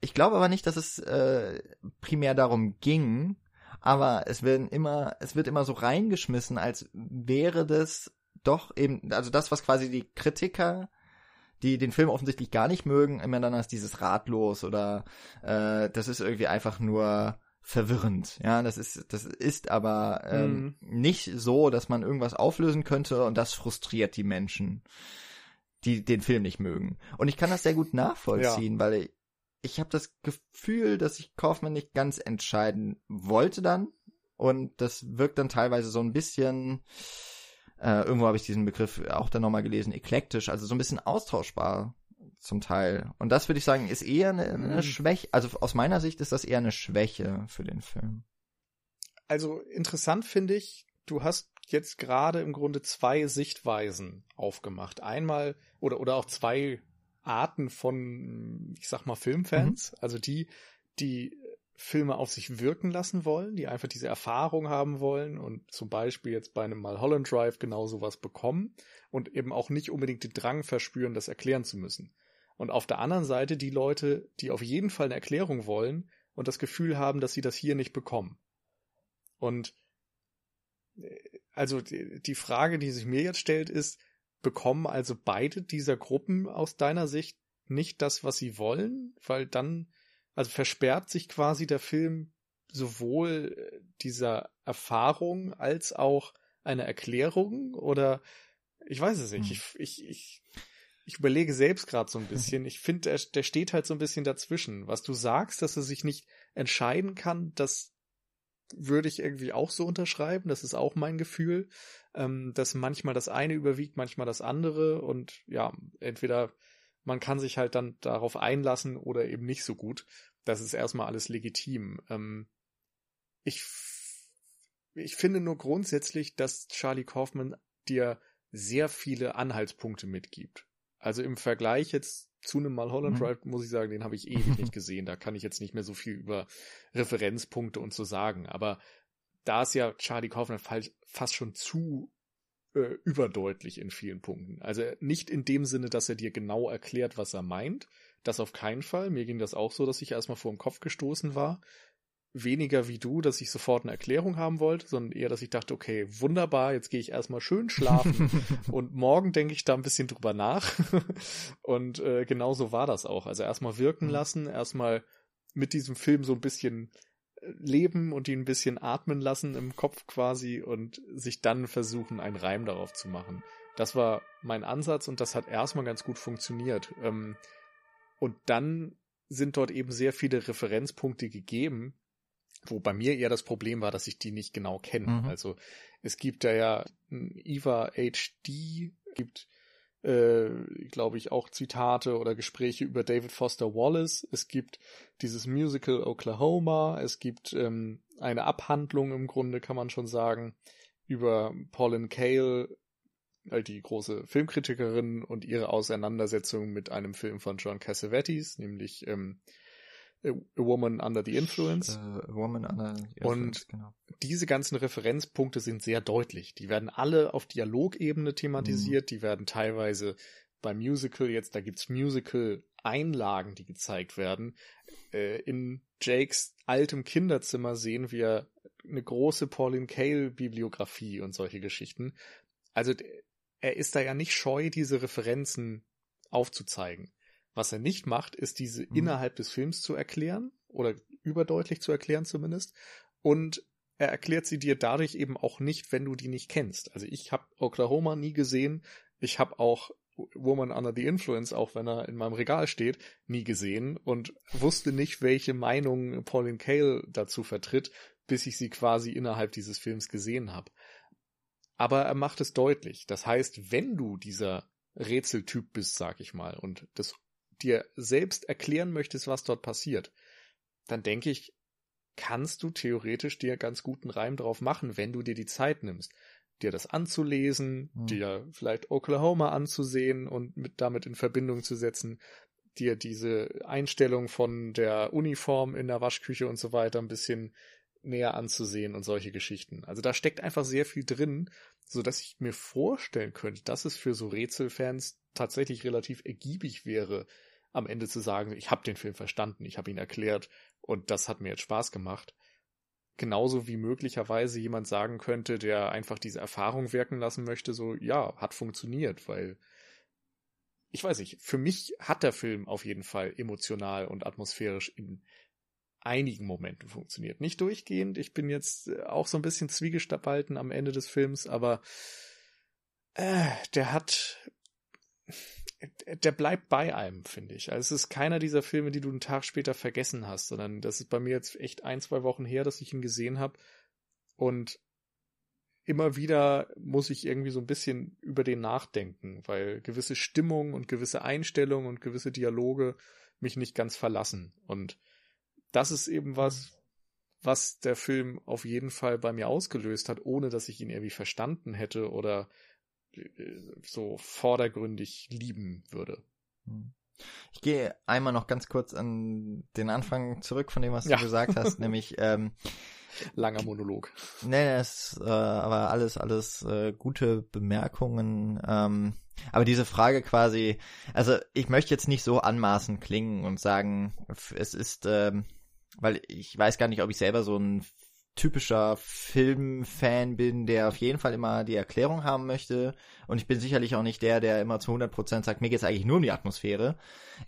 ich glaube aber nicht, dass es äh, primär darum ging, aber es werden immer, es wird immer so reingeschmissen, als wäre das doch eben, also das, was quasi die Kritiker die den Film offensichtlich gar nicht mögen, immer dann als dieses ratlos oder äh, das ist irgendwie einfach nur verwirrend. Ja, das ist das ist aber ähm, mhm. nicht so, dass man irgendwas auflösen könnte und das frustriert die Menschen, die den Film nicht mögen. Und ich kann das sehr gut nachvollziehen, ja. weil ich, ich habe das Gefühl, dass ich Kaufmann nicht ganz entscheiden wollte dann und das wirkt dann teilweise so ein bisschen äh, irgendwo habe ich diesen Begriff auch dann nochmal gelesen, eklektisch, also so ein bisschen austauschbar zum Teil. Und das würde ich sagen, ist eher eine, eine mhm. Schwäche, also aus meiner Sicht ist das eher eine Schwäche für den Film. Also interessant finde ich, du hast jetzt gerade im Grunde zwei Sichtweisen aufgemacht. Einmal oder oder auch zwei Arten von, ich sag mal, Filmfans. Mhm. Also die, die Filme auf sich wirken lassen wollen, die einfach diese Erfahrung haben wollen und zum Beispiel jetzt bei einem Mulholland Drive genau sowas bekommen und eben auch nicht unbedingt den Drang verspüren, das erklären zu müssen. Und auf der anderen Seite die Leute, die auf jeden Fall eine Erklärung wollen und das Gefühl haben, dass sie das hier nicht bekommen. Und äh, also die Frage, die sich mir jetzt stellt, ist, bekommen also beide dieser Gruppen aus deiner Sicht nicht das, was sie wollen? Weil dann also versperrt sich quasi der Film sowohl äh, dieser Erfahrung als auch eine Erklärung oder ich weiß es nicht. Hm. Ich, ich, ich, ich überlege selbst gerade so ein bisschen. Ich finde, der, der steht halt so ein bisschen dazwischen. Was du sagst, dass er sich nicht entscheiden kann, das würde ich irgendwie auch so unterschreiben. Das ist auch mein Gefühl, ähm, dass manchmal das eine überwiegt, manchmal das andere und ja, entweder man kann sich halt dann darauf einlassen oder eben nicht so gut. Das ist erstmal alles legitim. Ähm, ich, ich finde nur grundsätzlich, dass Charlie Kaufman dir sehr viele Anhaltspunkte mitgibt. Also im Vergleich jetzt zu einem Mulholland mhm. Drive, muss ich sagen, den habe ich ewig nicht gesehen. Da kann ich jetzt nicht mehr so viel über Referenzpunkte und so sagen. Aber da ist ja Charlie Kaufman fast schon zu äh, überdeutlich in vielen Punkten. Also nicht in dem Sinne, dass er dir genau erklärt, was er meint. Das auf keinen Fall. Mir ging das auch so, dass ich erstmal vor dem Kopf gestoßen war weniger wie du, dass ich sofort eine Erklärung haben wollte, sondern eher, dass ich dachte, okay, wunderbar, jetzt gehe ich erstmal schön schlafen <laughs> und morgen denke ich da ein bisschen drüber nach. <laughs> und äh, genau so war das auch. Also erstmal wirken mhm. lassen, erstmal mit diesem Film so ein bisschen äh, leben und ihn ein bisschen atmen lassen im Kopf quasi und sich dann versuchen, einen Reim darauf zu machen. Das war mein Ansatz und das hat erstmal ganz gut funktioniert. Ähm, und dann sind dort eben sehr viele Referenzpunkte gegeben, wo bei mir eher das Problem war, dass ich die nicht genau kenne. Mhm. Also es gibt da ja Eva HD, gibt äh, glaube ich auch Zitate oder Gespräche über David Foster Wallace. Es gibt dieses Musical Oklahoma. Es gibt ähm, eine Abhandlung im Grunde, kann man schon sagen, über Pauline Kael, halt die große Filmkritikerin und ihre Auseinandersetzung mit einem Film von John Cassavetes, nämlich ähm, A Woman Under the Influence. Uh, a Woman Under the Influence, Und genau. diese ganzen Referenzpunkte sind sehr deutlich. Die werden alle auf Dialogebene thematisiert, mhm. die werden teilweise beim Musical jetzt, da gibt's Musical-Einlagen, die gezeigt werden. Äh, in Jakes altem Kinderzimmer sehen wir eine große Pauline Kael-Bibliografie und solche Geschichten. Also er ist da ja nicht scheu, diese Referenzen aufzuzeigen. Was er nicht macht, ist diese mhm. innerhalb des Films zu erklären oder überdeutlich zu erklären zumindest. Und er erklärt sie dir dadurch eben auch nicht, wenn du die nicht kennst. Also ich habe Oklahoma nie gesehen. Ich habe auch Woman Under the Influence, auch wenn er in meinem Regal steht, nie gesehen und wusste nicht, welche Meinung Pauline Kael dazu vertritt, bis ich sie quasi innerhalb dieses Films gesehen habe. Aber er macht es deutlich. Das heißt, wenn du dieser Rätseltyp bist, sag ich mal, und das dir selbst erklären möchtest, was dort passiert, dann denke ich, kannst du theoretisch dir ganz guten Reim drauf machen, wenn du dir die Zeit nimmst, dir das anzulesen, mhm. dir vielleicht Oklahoma anzusehen und mit damit in Verbindung zu setzen, dir diese Einstellung von der Uniform in der Waschküche und so weiter ein bisschen näher anzusehen und solche Geschichten. Also da steckt einfach sehr viel drin, so dass ich mir vorstellen könnte, dass es für so Rätselfans tatsächlich relativ ergiebig wäre, am Ende zu sagen, ich habe den Film verstanden, ich habe ihn erklärt und das hat mir jetzt Spaß gemacht. Genauso wie möglicherweise jemand sagen könnte, der einfach diese Erfahrung wirken lassen möchte, so ja, hat funktioniert, weil ich weiß nicht, für mich hat der Film auf jeden Fall emotional und atmosphärisch in einigen Momenten funktioniert. Nicht durchgehend, ich bin jetzt äh, auch so ein bisschen zwiegespalten am Ende des Films, aber äh, der hat der bleibt bei einem, finde ich. Also es ist keiner dieser Filme, die du einen Tag später vergessen hast, sondern das ist bei mir jetzt echt ein, zwei Wochen her, dass ich ihn gesehen habe. Und immer wieder muss ich irgendwie so ein bisschen über den nachdenken, weil gewisse Stimmung und gewisse Einstellungen und gewisse Dialoge mich nicht ganz verlassen. Und das ist eben was, was der Film auf jeden Fall bei mir ausgelöst hat, ohne dass ich ihn irgendwie verstanden hätte oder so vordergründig lieben würde. Hm. Ich gehe einmal noch ganz kurz an den Anfang zurück von dem, was ja. du gesagt hast, <laughs> nämlich ähm, langer Monolog. Nee, das äh, aber alles, alles äh, gute Bemerkungen. Ähm, aber diese Frage quasi, also ich möchte jetzt nicht so anmaßend klingen und sagen, es ist, ähm, weil ich weiß gar nicht, ob ich selber so ein typischer Filmfan bin, der auf jeden Fall immer die Erklärung haben möchte. Und ich bin sicherlich auch nicht der, der immer zu 100% sagt, mir geht's eigentlich nur um die Atmosphäre.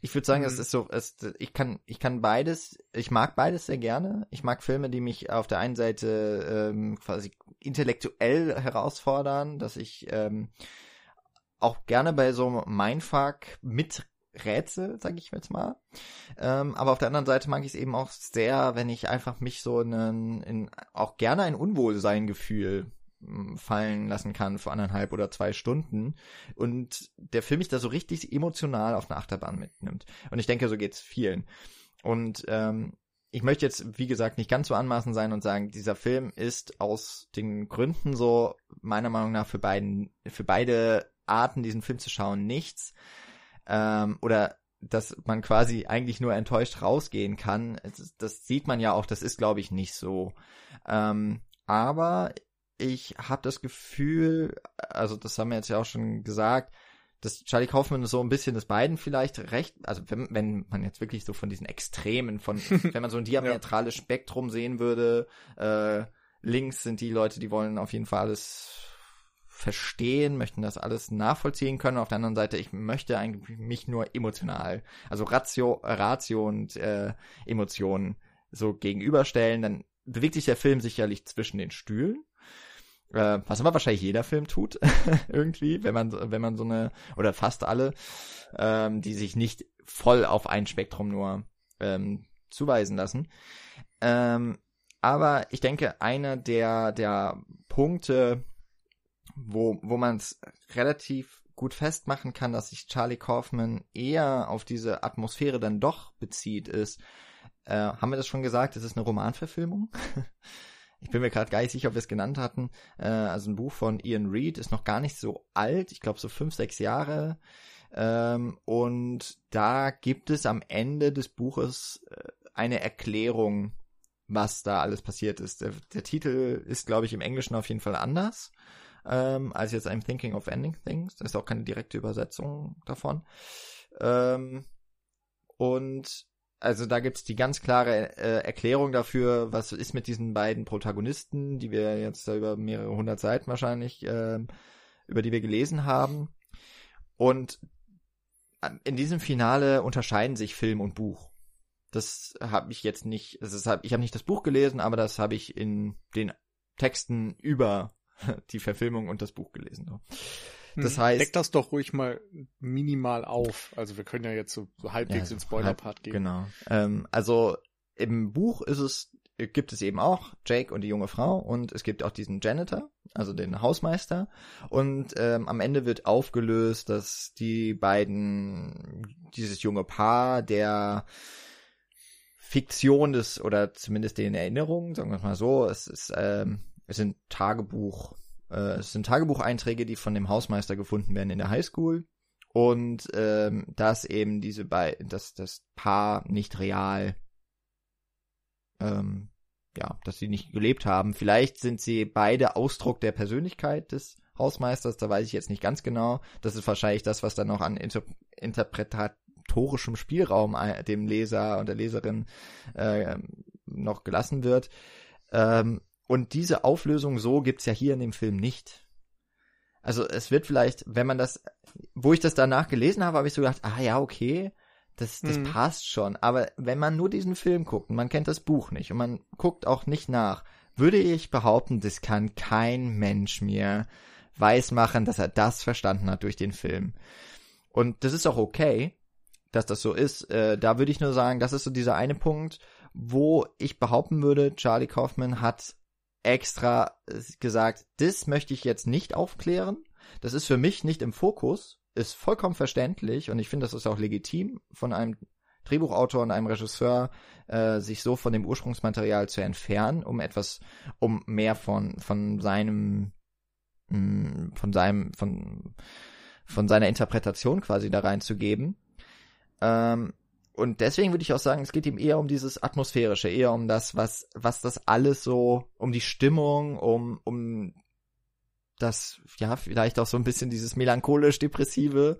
Ich würde sagen, mhm. es ist so, es, ich kann, ich kann beides, ich mag beides sehr gerne. Ich mag Filme, die mich auf der einen Seite ähm, quasi intellektuell herausfordern, dass ich ähm, auch gerne bei so einem Mindfuck mit Rätsel, sage ich jetzt mal. Ähm, aber auf der anderen Seite mag ich es eben auch sehr, wenn ich einfach mich so einen, in, auch gerne ein Unwohlseingefühl hm, fallen lassen kann für anderthalb oder zwei Stunden und der Film mich da so richtig emotional auf eine Achterbahn mitnimmt. Und ich denke, so geht's vielen. Und ähm, ich möchte jetzt, wie gesagt, nicht ganz so anmaßend sein und sagen, dieser Film ist aus den Gründen so meiner Meinung nach für beiden, für beide Arten, diesen Film zu schauen, nichts ähm, oder dass man quasi eigentlich nur enttäuscht rausgehen kann. Das, das sieht man ja auch, das ist, glaube ich, nicht so. Ähm, aber ich habe das Gefühl, also das haben wir jetzt ja auch schon gesagt, dass Charlie Kaufman so ein bisschen des beiden vielleicht recht, also wenn, wenn man jetzt wirklich so von diesen Extremen, von, <laughs> wenn man so ein diametrales. Spektrum sehen würde, äh, links sind die Leute, die wollen auf jeden Fall alles verstehen, möchten das alles nachvollziehen können. Auf der anderen Seite, ich möchte eigentlich mich nur emotional, also Ratio, Ratio und äh, Emotionen so gegenüberstellen. Dann bewegt sich der Film sicherlich zwischen den Stühlen. Äh, was aber wahrscheinlich jeder Film tut, <laughs> irgendwie, wenn man, wenn man so eine, oder fast alle, ähm, die sich nicht voll auf ein Spektrum nur ähm, zuweisen lassen. Ähm, aber ich denke, einer der, der Punkte, wo, wo man es relativ gut festmachen kann, dass sich Charlie Kaufman eher auf diese Atmosphäre dann doch bezieht, ist, äh, haben wir das schon gesagt, es ist eine Romanverfilmung. <laughs> ich bin mir gerade gar nicht sicher, ob wir es genannt hatten. Äh, also ein Buch von Ian Reed ist noch gar nicht so alt, ich glaube so fünf, sechs Jahre. Ähm, und da gibt es am Ende des Buches äh, eine Erklärung, was da alles passiert ist. Der, der Titel ist, glaube ich, im Englischen auf jeden Fall anders ähm, als jetzt I'm Thinking of Ending Things. Das ist auch keine direkte Übersetzung davon. Ähm, und also da gibt's die ganz klare äh, Erklärung dafür, was ist mit diesen beiden Protagonisten, die wir jetzt da über mehrere hundert Seiten wahrscheinlich, äh, über die wir gelesen haben. Und in diesem Finale unterscheiden sich Film und Buch. Das habe ich jetzt nicht, also hab, ich habe nicht das Buch gelesen, aber das habe ich in den Texten über <laughs> die Verfilmung und das Buch gelesen. Das hm. heißt. Deck das doch ruhig mal minimal auf. Also wir können ja jetzt so, halbwegs ja, in Spoiler-Part gehen. Genau. Ähm, also im Buch ist es, gibt es eben auch Jake und die junge Frau und es gibt auch diesen Janitor, also den Hausmeister. Und ähm, am Ende wird aufgelöst, dass die beiden, dieses junge Paar, der Fiktion des, oder zumindest den Erinnerungen, sagen wir mal so, es ist, ähm, es sind Tagebuch, äh, es sind Tagebucheinträge, die von dem Hausmeister gefunden werden in der Highschool. Und ähm, dass eben diese bei dass das Paar nicht real ähm, ja, dass sie nicht gelebt haben. Vielleicht sind sie beide Ausdruck der Persönlichkeit des Hausmeisters, da weiß ich jetzt nicht ganz genau. Das ist wahrscheinlich das, was dann noch an Inter interpretatorischem Spielraum äh, dem Leser und der Leserin äh, noch gelassen wird. Ähm, und diese Auflösung so gibt's ja hier in dem Film nicht. Also es wird vielleicht, wenn man das, wo ich das danach gelesen habe, habe ich so gedacht, ah ja, okay, das, das mhm. passt schon. Aber wenn man nur diesen Film guckt und man kennt das Buch nicht und man guckt auch nicht nach, würde ich behaupten, das kann kein Mensch mir weismachen, dass er das verstanden hat durch den Film. Und das ist auch okay, dass das so ist. Äh, da würde ich nur sagen, das ist so dieser eine Punkt, wo ich behaupten würde, Charlie Kaufman hat extra gesagt, das möchte ich jetzt nicht aufklären. Das ist für mich nicht im Fokus, ist vollkommen verständlich und ich finde, das ist auch legitim von einem Drehbuchautor und einem Regisseur, äh, sich so von dem Ursprungsmaterial zu entfernen, um etwas, um mehr von von seinem mh, mm, von seinem von von seiner Interpretation quasi da reinzugeben. Ähm, und deswegen würde ich auch sagen, es geht ihm eher um dieses Atmosphärische, eher um das, was, was das alles so, um die Stimmung, um, um das, ja, vielleicht auch so ein bisschen dieses melancholisch-depressive,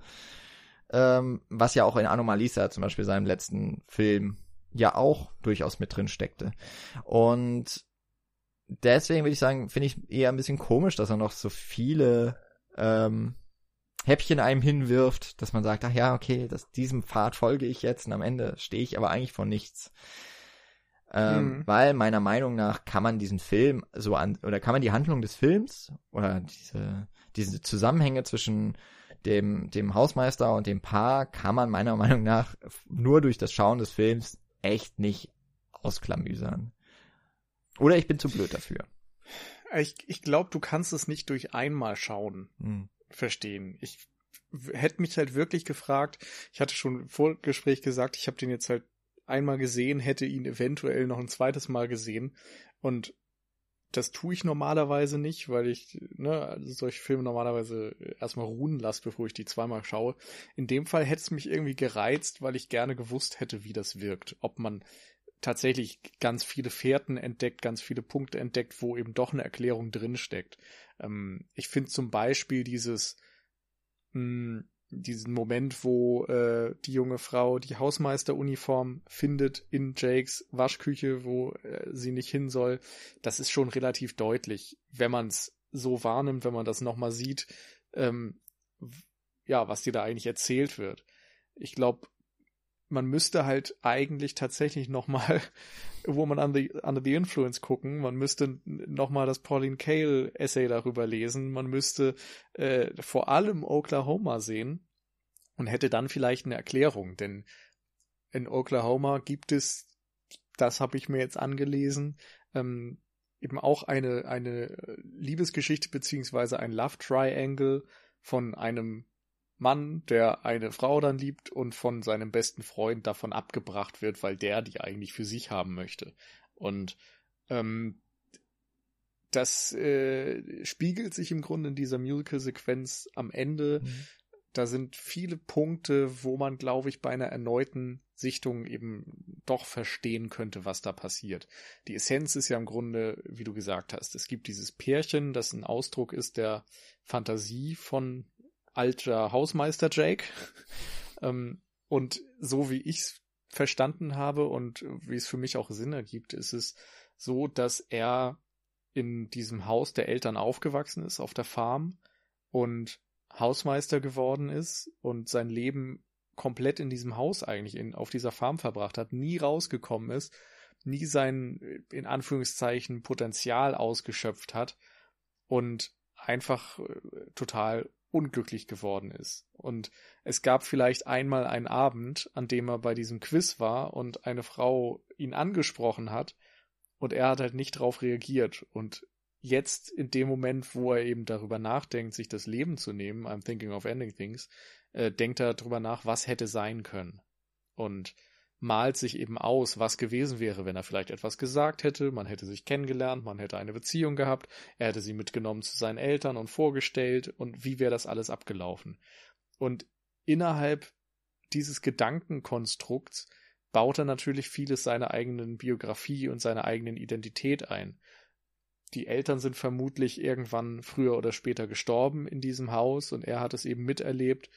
ähm, was ja auch in Anomalisa, zum Beispiel seinem letzten Film, ja auch durchaus mit drin steckte. Und deswegen würde ich sagen, finde ich eher ein bisschen komisch, dass er noch so viele ähm, Häppchen einem hinwirft, dass man sagt, ach ja, okay, das, diesem Pfad folge ich jetzt und am Ende stehe ich aber eigentlich vor nichts. Ähm, mhm. Weil meiner Meinung nach kann man diesen Film so an, oder kann man die Handlung des Films oder diese, diese Zusammenhänge zwischen dem, dem Hausmeister und dem Paar kann man meiner <laughs> Meinung nach nur durch das Schauen des Films echt nicht ausklamüsern. Oder ich bin zu blöd dafür. Ich, ich glaube, du kannst es nicht durch einmal schauen hm. Verstehen. Ich hätte mich halt wirklich gefragt, ich hatte schon vor Gespräch gesagt, ich habe den jetzt halt einmal gesehen, hätte ihn eventuell noch ein zweites Mal gesehen. Und das tue ich normalerweise nicht, weil ich ne, also solche Filme normalerweise erstmal ruhen lasse, bevor ich die zweimal schaue. In dem Fall hätte es mich irgendwie gereizt, weil ich gerne gewusst hätte, wie das wirkt. Ob man tatsächlich ganz viele Fährten entdeckt, ganz viele Punkte entdeckt, wo eben doch eine Erklärung drinsteckt. Ähm, ich finde zum Beispiel dieses, mh, hm, diesen Moment, wo äh, die junge Frau die Hausmeisteruniform findet in Jakes Waschküche, wo äh, sie nicht hin soll, das ist schon relativ deutlich, wenn man es so wahrnimmt, wenn man das nochmal sieht, ähm, ja, was dir da eigentlich erzählt wird. Ich glaube, man müsste halt eigentlich tatsächlich nochmal <laughs> Woman under the, under the Influence gucken. Man müsste nochmal das Pauline Kael Essay darüber lesen. Man müsste äh, vor allem Oklahoma sehen und hätte dann vielleicht eine Erklärung, denn in Oklahoma gibt es, das habe ich mir jetzt angelesen, ähm, eben auch eine, eine Liebesgeschichte beziehungsweise ein Love Triangle von einem Mann, der eine Frau dann liebt und von seinem besten Freund davon abgebracht wird, weil der die eigentlich für sich haben möchte. Und ähm, das äh, spiegelt sich im Grunde in dieser Musical-Sequenz am Ende. Mhm. Da sind viele Punkte, wo man, glaube ich, bei einer erneuten Sichtung eben doch verstehen könnte, was da passiert. Die Essenz ist ja im Grunde, wie du gesagt hast, es gibt dieses Pärchen, das ein Ausdruck ist der Fantasie von alter Hausmeister Jake. <laughs> ähm, und so wie ich es verstanden habe und wie es für mich auch Sinn ergibt, ist es so, dass er in diesem Haus der Eltern aufgewachsen ist, auf der Farm und Hausmeister geworden ist und sein Leben komplett in diesem Haus eigentlich in, auf dieser Farm verbracht hat, nie rausgekommen ist, nie sein, in Anführungszeichen, Potenzial ausgeschöpft hat und einfach äh, total unglücklich geworden ist. Und es gab vielleicht einmal einen Abend, an dem er bei diesem Quiz war und eine Frau ihn angesprochen hat und er hat halt nicht darauf reagiert. Und jetzt in dem Moment, wo er eben darüber nachdenkt, sich das Leben zu nehmen, I'm thinking of ending things, äh, denkt er darüber nach, was hätte sein können. Und malt sich eben aus, was gewesen wäre, wenn er vielleicht etwas gesagt hätte, man hätte sich kennengelernt, man hätte eine Beziehung gehabt, er hätte sie mitgenommen zu seinen Eltern und vorgestellt und wie wäre das alles abgelaufen. Und innerhalb dieses Gedankenkonstrukts baut er natürlich vieles seiner eigenen Biografie und seiner eigenen Identität ein. Die Eltern sind vermutlich irgendwann früher oder später gestorben in diesem Haus und er hat es eben miterlebt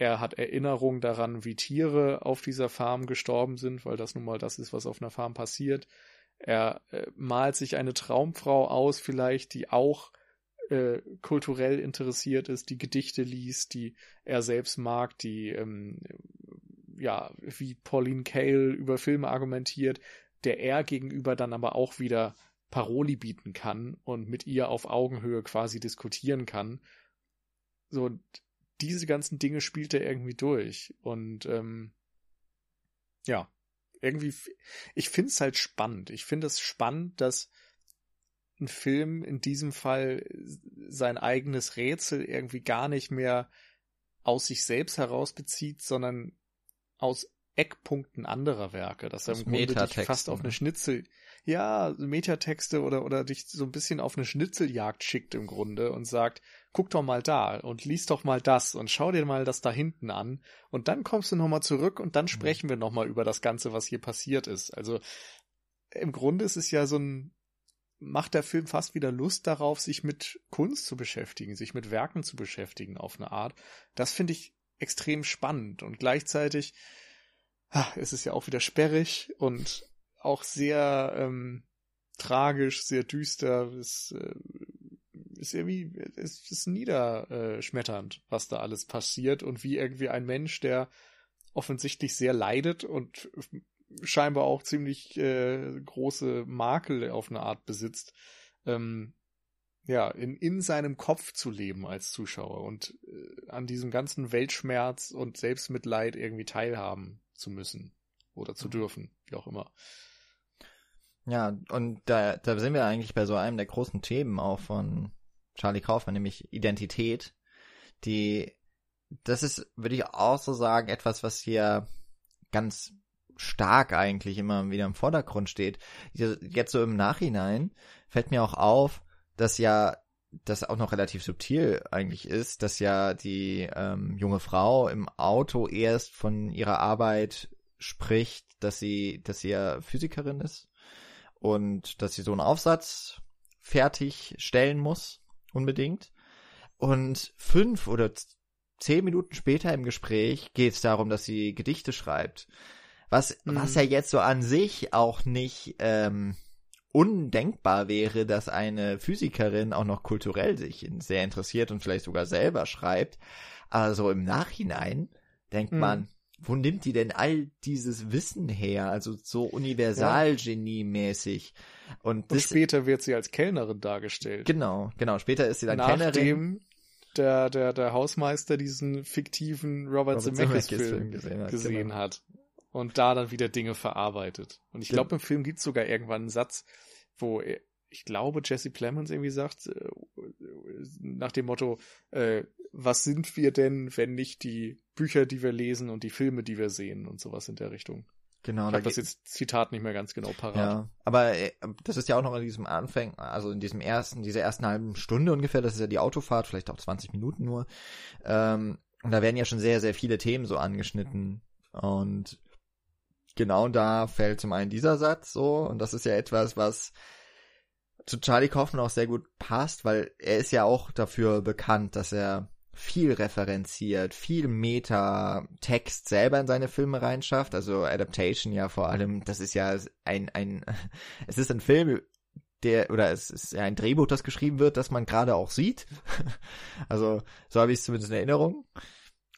er hat Erinnerungen daran, wie Tiere auf dieser Farm gestorben sind, weil das nun mal das ist, was auf einer Farm passiert. Er äh, malt sich eine Traumfrau aus, vielleicht, die auch äh, kulturell interessiert ist, die Gedichte liest, die er selbst mag, die ähm, ja, wie Pauline Kael über Filme argumentiert, der er gegenüber dann aber auch wieder Paroli bieten kann und mit ihr auf Augenhöhe quasi diskutieren kann. So, diese ganzen Dinge spielt er irgendwie durch. Und ähm, ja, irgendwie, ich finde es halt spannend. Ich finde es spannend, dass ein Film in diesem Fall sein eigenes Rätsel irgendwie gar nicht mehr aus sich selbst heraus bezieht, sondern aus Eckpunkten anderer Werke, dass er im Grunde dich fast auf eine Schnitzel, ja, Metatexte oder, oder dich so ein bisschen auf eine Schnitzeljagd schickt im Grunde und sagt, guck doch mal da und lies doch mal das und schau dir mal das da hinten an und dann kommst du nochmal zurück und dann mhm. sprechen wir nochmal über das Ganze, was hier passiert ist. Also im Grunde ist es ja so ein, macht der Film fast wieder Lust darauf, sich mit Kunst zu beschäftigen, sich mit Werken zu beschäftigen auf eine Art. Das finde ich extrem spannend und gleichzeitig ist es ja auch wieder sperrig und auch sehr, ähm, tragisch, sehr düster, ist, äh, ist irgendwie, ist, ist niederschmetternd, was da alles passiert und wie irgendwie ein Mensch, der offensichtlich sehr leidet und scheinbar auch ziemlich äh, große Makel auf eine Art besitzt, ähm, ja, in, in seinem Kopf zu leben als Zuschauer und äh, an diesem ganzen Weltschmerz und Selbstmitleid irgendwie teilhaben zu müssen oder zu mhm. dürfen, wie auch immer. Ja, und da, da sind wir eigentlich bei so einem der großen Themen auch von Charlie Kaufman, nämlich Identität, die, das ist, würde ich auch so sagen, etwas, was hier ganz stark eigentlich immer wieder im Vordergrund steht. Jetzt so im Nachhinein fällt mir auch auf, dass ja das auch noch relativ subtil eigentlich ist, dass ja die ähm, junge Frau im Auto erst von ihrer Arbeit spricht, dass sie, dass sie ja Physikerin ist und dass sie so einen Aufsatz fertig stellen muss, unbedingt. Und fünf oder zehn Minuten später im Gespräch geht es darum, dass sie Gedichte schreibt. Was, mhm. was ja jetzt so an sich auch nicht ähm, undenkbar wäre, dass eine Physikerin auch noch kulturell sich sehr interessiert und vielleicht sogar selber schreibt. Aber so im Nachhinein denkt mhm. man, wo nimmt die denn all dieses Wissen her? Also so Universalgenie-mäßig. Und, und später wird sie als Kellnerin dargestellt. Genau, genau. Später ist sie dann Nachdem Kellnerin. Der, der, der Hausmeister diesen fiktiven Robert, Robert Zemeckis-Film gesehen hat. Gesehen genau. hat und da dann wieder Dinge verarbeitet. Und ich glaube, im Film gibt es sogar irgendwann einen Satz, wo er, ich glaube, Jesse Plemons irgendwie sagt, äh, nach dem Motto, äh, was sind wir denn, wenn nicht die Bücher, die wir lesen und die Filme, die wir sehen und sowas in der Richtung. Genau. Ich habe das jetzt Zitat nicht mehr ganz genau parat. Ja, aber äh, das ist ja auch noch in diesem Anfang, also in diesem ersten, dieser ersten halben Stunde ungefähr, das ist ja die Autofahrt, vielleicht auch 20 Minuten nur. Ähm, und da werden ja schon sehr, sehr viele Themen so angeschnitten. Und genau da fällt zum einen dieser Satz so, und das ist ja etwas, was zu Charlie Kaufman auch sehr gut passt, weil er ist ja auch dafür bekannt, dass er viel referenziert, viel Meta-Text selber in seine Filme reinschafft, also Adaptation ja vor allem, das ist ja ein, ein, <laughs> es ist ein Film, der, oder es ist ja ein Drehbuch, das geschrieben wird, das man gerade auch sieht. <laughs> also, so habe ich es zumindest in Erinnerung.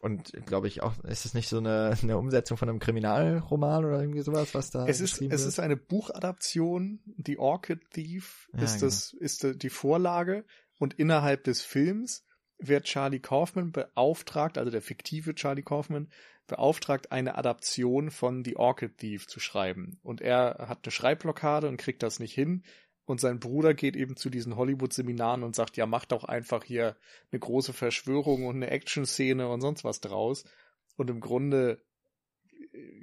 Und glaube ich auch, ist es nicht so eine, eine Umsetzung von einem Kriminalroman oder irgendwie sowas, was da es ist, es wird? ist eine Buchadaption. The Orchid Thief ja, ist genau. das, ist die Vorlage. Und innerhalb des Films wird Charlie Kaufman beauftragt, also der fiktive Charlie Kaufman, beauftragt, eine Adaption von The Orchid Thief zu schreiben. Und er hat eine Schreibblockade und kriegt das nicht hin und sein Bruder geht eben zu diesen Hollywood-Seminaren und sagt, ja, mach doch einfach hier eine große Verschwörung und eine Action-Szene und sonst was draus. Und im Grunde,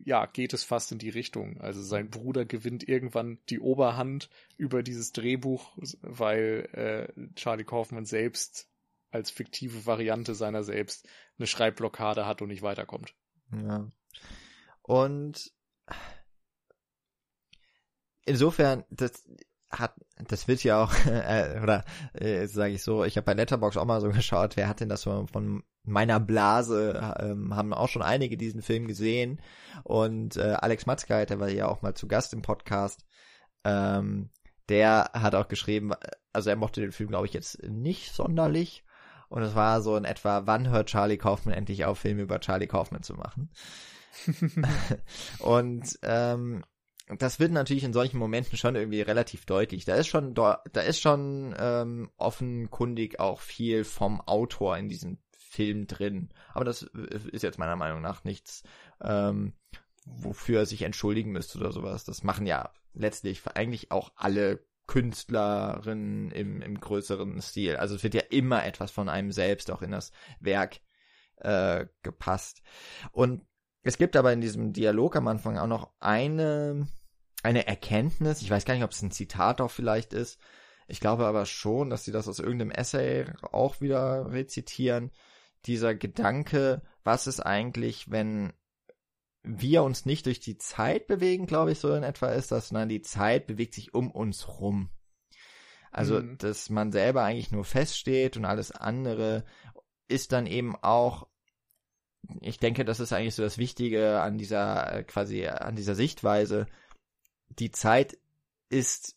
ja, geht es fast in die Richtung. Also sein Bruder gewinnt irgendwann die Oberhand über dieses Drehbuch, weil äh, Charlie Kaufman selbst als fiktive Variante seiner selbst eine Schreibblockade hat und nicht weiterkommt. Ja. Und insofern, das, hat, das wird ja auch, <laughs> äh, oder äh, sage ich so, ich habe bei Letterbox auch mal so <laughs> geschaut, wer hat denn das von, von meiner Blase, ähm, haben auch schon einige diesen Film gesehen und äh, Alex Matzke, der war ja auch mal zu Gast im Podcast, ähm, der hat auch geschrieben, also er mochte den Film, glaube ich, jetzt nicht sonderlich und es war so in etwa, wann hört Charlie Kaufman endlich auf, Filme über Charlie Kaufman zu machen? <laughs> und ähm, das wird natürlich in solchen Momenten schon irgendwie relativ deutlich. Da ist schon, da ist schon ähm, offenkundig auch viel vom Autor in diesem Film drin. Aber das ist jetzt meiner Meinung nach nichts, ähm, wofür er sich entschuldigen müsste oder sowas. Das machen ja letztlich eigentlich auch alle Künstlerinnen im, im größeren Stil. Also es wird ja immer etwas von einem selbst auch in das Werk äh, gepasst. Und es gibt aber in diesem Dialog am Anfang auch noch eine eine Erkenntnis, ich weiß gar nicht, ob es ein Zitat auch vielleicht ist, ich glaube aber schon, dass sie das aus irgendeinem Essay auch wieder rezitieren, dieser Gedanke, was ist eigentlich, wenn wir uns nicht durch die Zeit bewegen, glaube ich, so in etwa ist das, sondern die Zeit bewegt sich um uns rum. Also, mhm. dass man selber eigentlich nur feststeht und alles andere ist dann eben auch, ich denke, das ist eigentlich so das Wichtige an dieser, quasi an dieser Sichtweise, die Zeit ist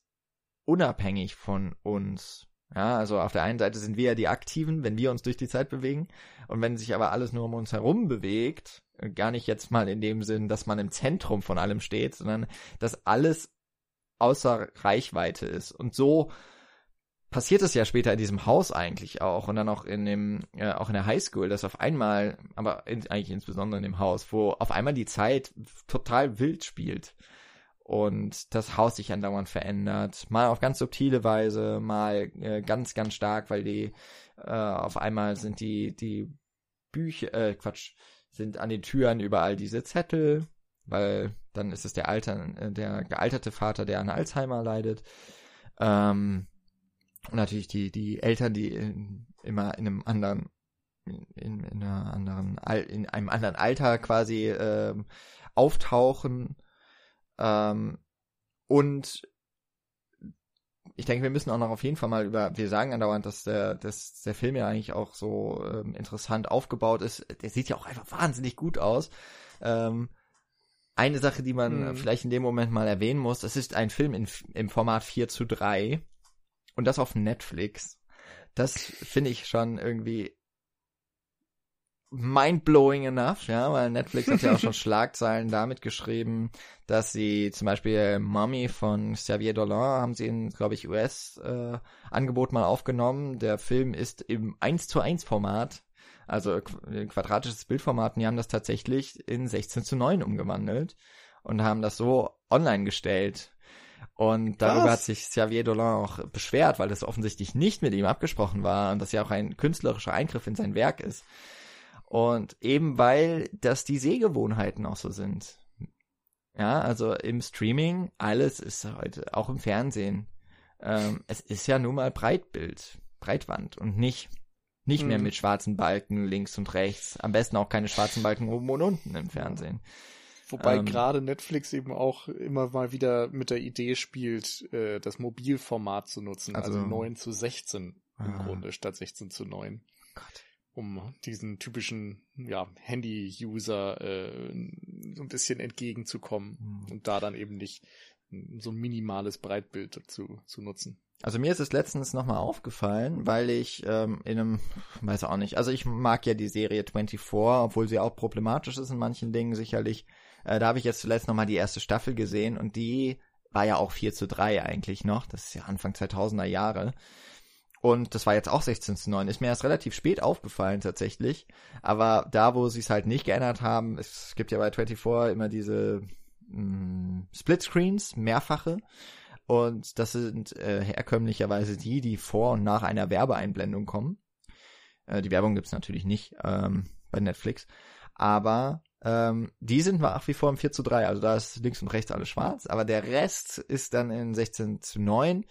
unabhängig von uns. Ja, also auf der einen Seite sind wir ja die Aktiven, wenn wir uns durch die Zeit bewegen. Und wenn sich aber alles nur um uns herum bewegt, gar nicht jetzt mal in dem Sinn, dass man im Zentrum von allem steht, sondern dass alles außer Reichweite ist. Und so passiert es ja später in diesem Haus eigentlich auch und dann auch in dem äh, auch in der Highschool, dass auf einmal, aber in, eigentlich insbesondere in dem Haus, wo auf einmal die Zeit total wild spielt und das Haus sich andauernd verändert, mal auf ganz subtile Weise, mal äh, ganz ganz stark, weil die äh, auf einmal sind die die Bücher äh, Quatsch sind an den Türen überall diese Zettel, weil dann ist es der alter äh, der gealterte Vater, der an Alzheimer leidet. Ähm, und natürlich die die Eltern, die in, immer in einem anderen in, in einer anderen in einem anderen Alter quasi ähm, auftauchen ähm, und ich denke, wir müssen auch noch auf jeden Fall mal über, wir sagen andauernd, dass der, dass der Film ja eigentlich auch so ähm, interessant aufgebaut ist. Der sieht ja auch einfach wahnsinnig gut aus. Ähm, eine Sache, die man mhm. vielleicht in dem Moment mal erwähnen muss, das ist ein Film in, im Format 4 zu 3 und das auf Netflix. Das finde ich schon irgendwie mind-blowing enough, ja, weil Netflix hat ja auch schon <laughs> Schlagzeilen damit geschrieben, dass sie zum Beispiel Mummy von Xavier Dolan haben sie in, glaube ich, US-Angebot äh, mal aufgenommen. Der Film ist im 1 zu 1 Format, also quadratisches Bildformat, und die haben das tatsächlich in 16 zu 9 umgewandelt und haben das so online gestellt. Und darüber Was? hat sich Xavier Dolan auch beschwert, weil das offensichtlich nicht mit ihm abgesprochen war und das ja auch ein künstlerischer Eingriff in sein Werk ist. Und eben weil das die Sehgewohnheiten auch so sind. Ja, also im Streaming, alles ist heute, auch im Fernsehen. Ähm, es ist ja nun mal Breitbild, Breitwand und nicht, nicht hm. mehr mit schwarzen Balken links und rechts. Am besten auch keine schwarzen Balken oben und unten im Fernsehen. Wobei ähm, gerade Netflix eben auch immer mal wieder mit der Idee spielt, äh, das Mobilformat zu nutzen, also, also 9 zu 16 im ah. Grunde statt 16 zu 9. Gott um diesen typischen ja, Handy-User äh, so ein bisschen entgegenzukommen mhm. und da dann eben nicht so ein minimales Breitbild zu, zu nutzen. Also mir ist es letztens nochmal aufgefallen, weil ich ähm, in einem, weiß auch nicht, also ich mag ja die Serie 24, obwohl sie auch problematisch ist in manchen Dingen sicherlich. Äh, da habe ich jetzt zuletzt nochmal die erste Staffel gesehen und die war ja auch 4 zu 3 eigentlich noch. Das ist ja Anfang 2000er Jahre. Und das war jetzt auch 16 zu 9. Ist mir erst relativ spät aufgefallen tatsächlich. Aber da, wo sie es halt nicht geändert haben, es gibt ja bei 24 immer diese mh, mm, Split-Screens, mehrfache. Und das sind äh, herkömmlicherweise die, die vor und nach einer Werbeeinblendung kommen. Äh, die Werbung gibt's natürlich nicht ähm, bei Netflix. Aber ähm, die sind nach wie vor im 4 zu 3. Also da ist links und rechts alles schwarz. Aber der Rest ist dann in 16 zu 9.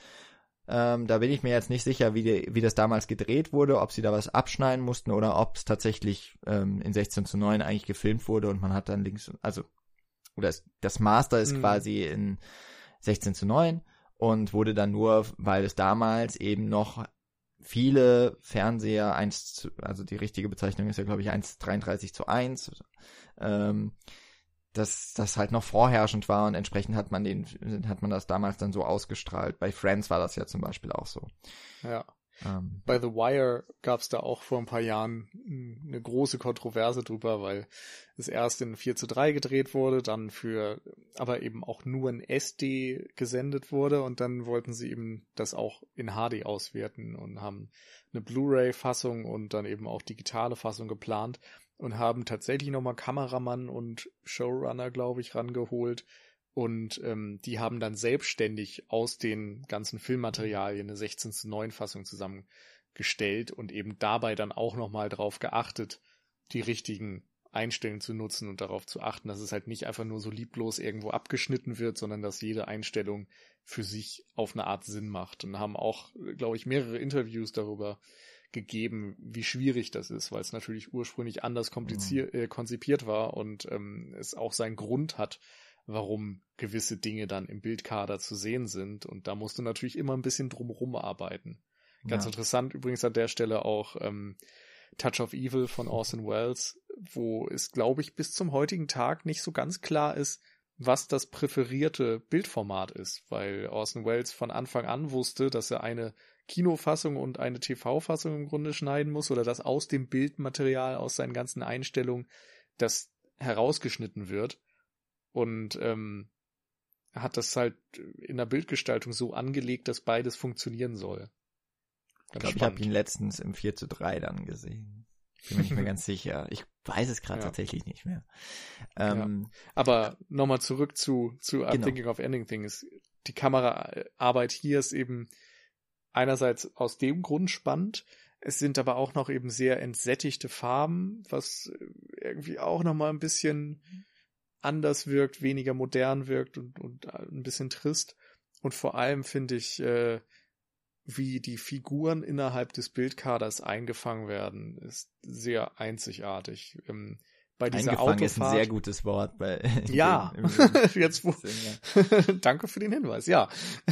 Ähm, da bin ich mir jetzt nicht sicher, wie, die, wie das damals gedreht wurde, ob sie da was abschneiden mussten oder ob es tatsächlich ähm, in 16 zu 9 eigentlich gefilmt wurde und man hat dann links, also, oder es, das Master ist mhm. quasi in 16 zu 9 und wurde dann nur, weil es damals eben noch viele Fernseher 1 zu, also die richtige Bezeichnung ist ja glaube ich 1,33 zu 1, ähm, dass das halt noch vorherrschend war und entsprechend hat man den, hat man das damals dann so ausgestrahlt. Bei Friends war das ja zum Beispiel auch so. Ja. Ähm. Bei The Wire gab es da auch vor ein paar Jahren eine große Kontroverse drüber, weil es erst in 4 zu 3 gedreht wurde, dann für, aber eben auch nur in SD gesendet wurde und dann wollten sie eben das auch in HD auswerten und haben eine Blu-ray-Fassung und dann eben auch digitale Fassung geplant und haben tatsächlich nochmal Kameramann und Showrunner, glaube ich, rangeholt. Und ähm, die haben dann selbstständig aus den ganzen Filmmaterialien eine 16 zu 9 Fassung zusammengestellt und eben dabei dann auch nochmal drauf geachtet, die richtigen Einstellungen zu nutzen und darauf zu achten, dass es halt nicht einfach nur so lieblos irgendwo abgeschnitten wird, sondern dass jede Einstellung für sich auf eine Art Sinn macht. Und haben auch, glaube ich, mehrere Interviews darüber gegeben, wie schwierig das ist, weil es natürlich ursprünglich anders kompliziert, mhm. äh, konzipiert war und ähm, es auch seinen Grund hat, warum gewisse Dinge dann im Bildkader zu sehen sind. Und da musst du natürlich immer ein bisschen drumherum arbeiten. Ganz ja. interessant übrigens an der Stelle auch ähm, Touch of Evil von Orson Welles, wo es, glaube ich, bis zum heutigen Tag nicht so ganz klar ist, was das präferierte Bildformat ist, weil Orson Welles von Anfang an wusste, dass er eine Kinofassung und eine TV-Fassung im Grunde schneiden muss oder dass aus dem Bildmaterial, aus seinen ganzen Einstellungen, das herausgeschnitten wird. Und ähm, hat das halt in der Bildgestaltung so angelegt, dass beides funktionieren soll. ich glaube, ich habe ihn letztens im 4 zu 3 dann gesehen. Bin mir nicht mehr <laughs> ganz sicher. Ich weiß es gerade ja. tatsächlich nicht mehr. Ähm, ja. Aber nochmal zurück zu, zu genau. I'm Thinking of Ending Things. Die Kameraarbeit hier ist eben einerseits aus dem Grund spannend. Es sind aber auch noch eben sehr entsättigte Farben, was irgendwie auch nochmal ein bisschen anders wirkt, weniger modern wirkt und, und ein bisschen trist. Und vor allem finde ich, äh, wie die Figuren innerhalb des Bildkaders eingefangen werden, ist sehr einzigartig. Ähm, bei dieser Eingefangen Autofahrt, ist ein sehr gutes Wort. Bei, <laughs> ja, <laughs> <laughs> jetzt wo. Danke für den Hinweis. Ja,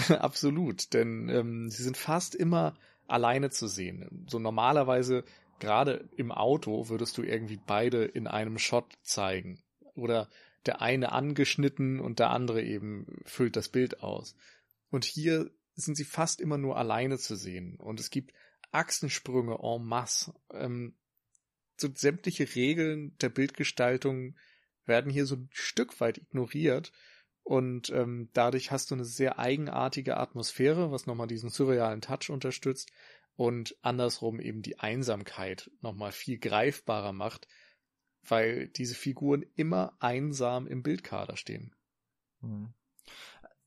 absolut. Denn ähm, sie sind fast immer alleine zu sehen. So normalerweise, gerade im Auto, würdest du irgendwie beide in einem Shot zeigen. Oder der eine angeschnitten und der andere eben füllt das Bild aus. Und hier sind sie fast immer nur alleine zu sehen. Und es gibt Achsensprünge en masse. Ähm, so sämtliche Regeln der Bildgestaltung werden hier so ein Stück weit ignoriert. Und ähm, dadurch hast du eine sehr eigenartige Atmosphäre, was nochmal diesen surrealen Touch unterstützt und andersrum eben die Einsamkeit nochmal viel greifbarer macht, weil diese Figuren immer einsam im Bildkader stehen. Hm.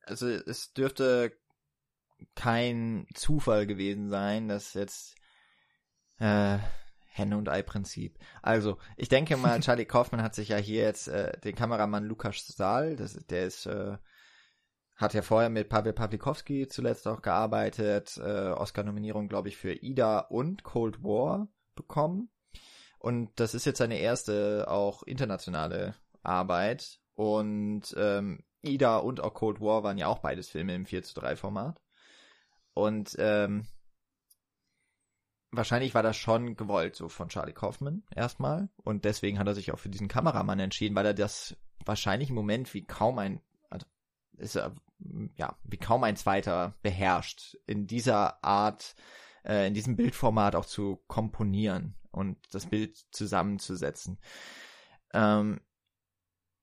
Also es dürfte kein Zufall gewesen sein, dass jetzt äh, Henne und Ei Prinzip. Also, ich denke mal, <laughs> Charlie Kaufman hat sich ja hier jetzt äh, den Kameramann Lukas Saal, das, der ist äh, hat ja vorher mit Pavel Pawlikowski zuletzt auch gearbeitet, äh, Oscar-Nominierung, glaube ich, für Ida und Cold War bekommen. Und das ist jetzt seine erste auch internationale Arbeit. Und ähm, Ida und auch Cold War waren ja auch beides Filme im 4 zu 3 Format. Und ähm, wahrscheinlich war das schon gewollt, so von Charlie Kaufman erstmal. Und deswegen hat er sich auch für diesen Kameramann entschieden, weil er das wahrscheinlich im Moment wie kaum ein, also ist er, ja, wie kaum ein zweiter beherrscht, in dieser Art, äh, in diesem Bildformat auch zu komponieren und das Bild zusammenzusetzen. Ähm,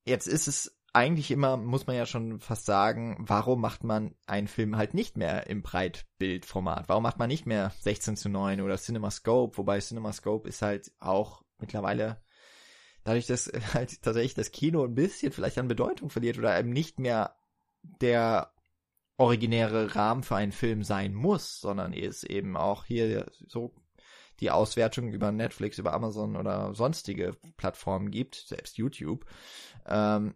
jetzt ist es eigentlich immer, muss man ja schon fast sagen, warum macht man einen Film halt nicht mehr im Breitbildformat? Warum macht man nicht mehr 16 zu 9 oder CinemaScope? Wobei CinemaScope ist halt auch mittlerweile dadurch, dass <laughs> halt tatsächlich das Kino ein bisschen vielleicht an Bedeutung verliert oder eben nicht mehr der originäre Rahmen für einen Film sein muss, sondern es eben auch hier so die Auswertung über Netflix, über Amazon oder sonstige Plattformen gibt, selbst YouTube, ähm,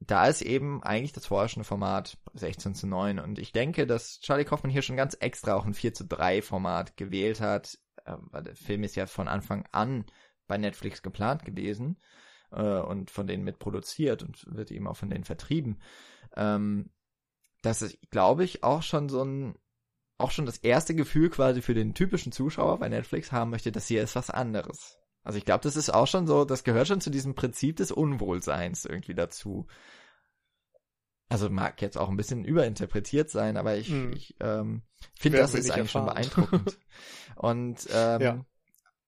da ist eben eigentlich das vorherrschende Format 16 zu 9. Und ich denke, dass Charlie Kaufman hier schon ganz extra auch ein 4 zu 3 Format gewählt hat. Äh, weil der Film ist ja von Anfang an bei Netflix geplant gewesen äh, und von denen mitproduziert und wird eben auch von denen vertrieben. Ähm, das ist, glaube ich, auch schon so ein, auch schon das erste Gefühl quasi für den typischen Zuschauer bei Netflix haben möchte, dass hier ist was anderes. Also ich glaube, das ist auch schon so, das gehört schon zu diesem Prinzip des Unwohlseins irgendwie dazu. Also mag jetzt auch ein bisschen überinterpretiert sein, aber ich, hm. ich ähm, finde, das ist eigentlich erfahren. schon beeindruckend. <laughs> Und ähm, ja.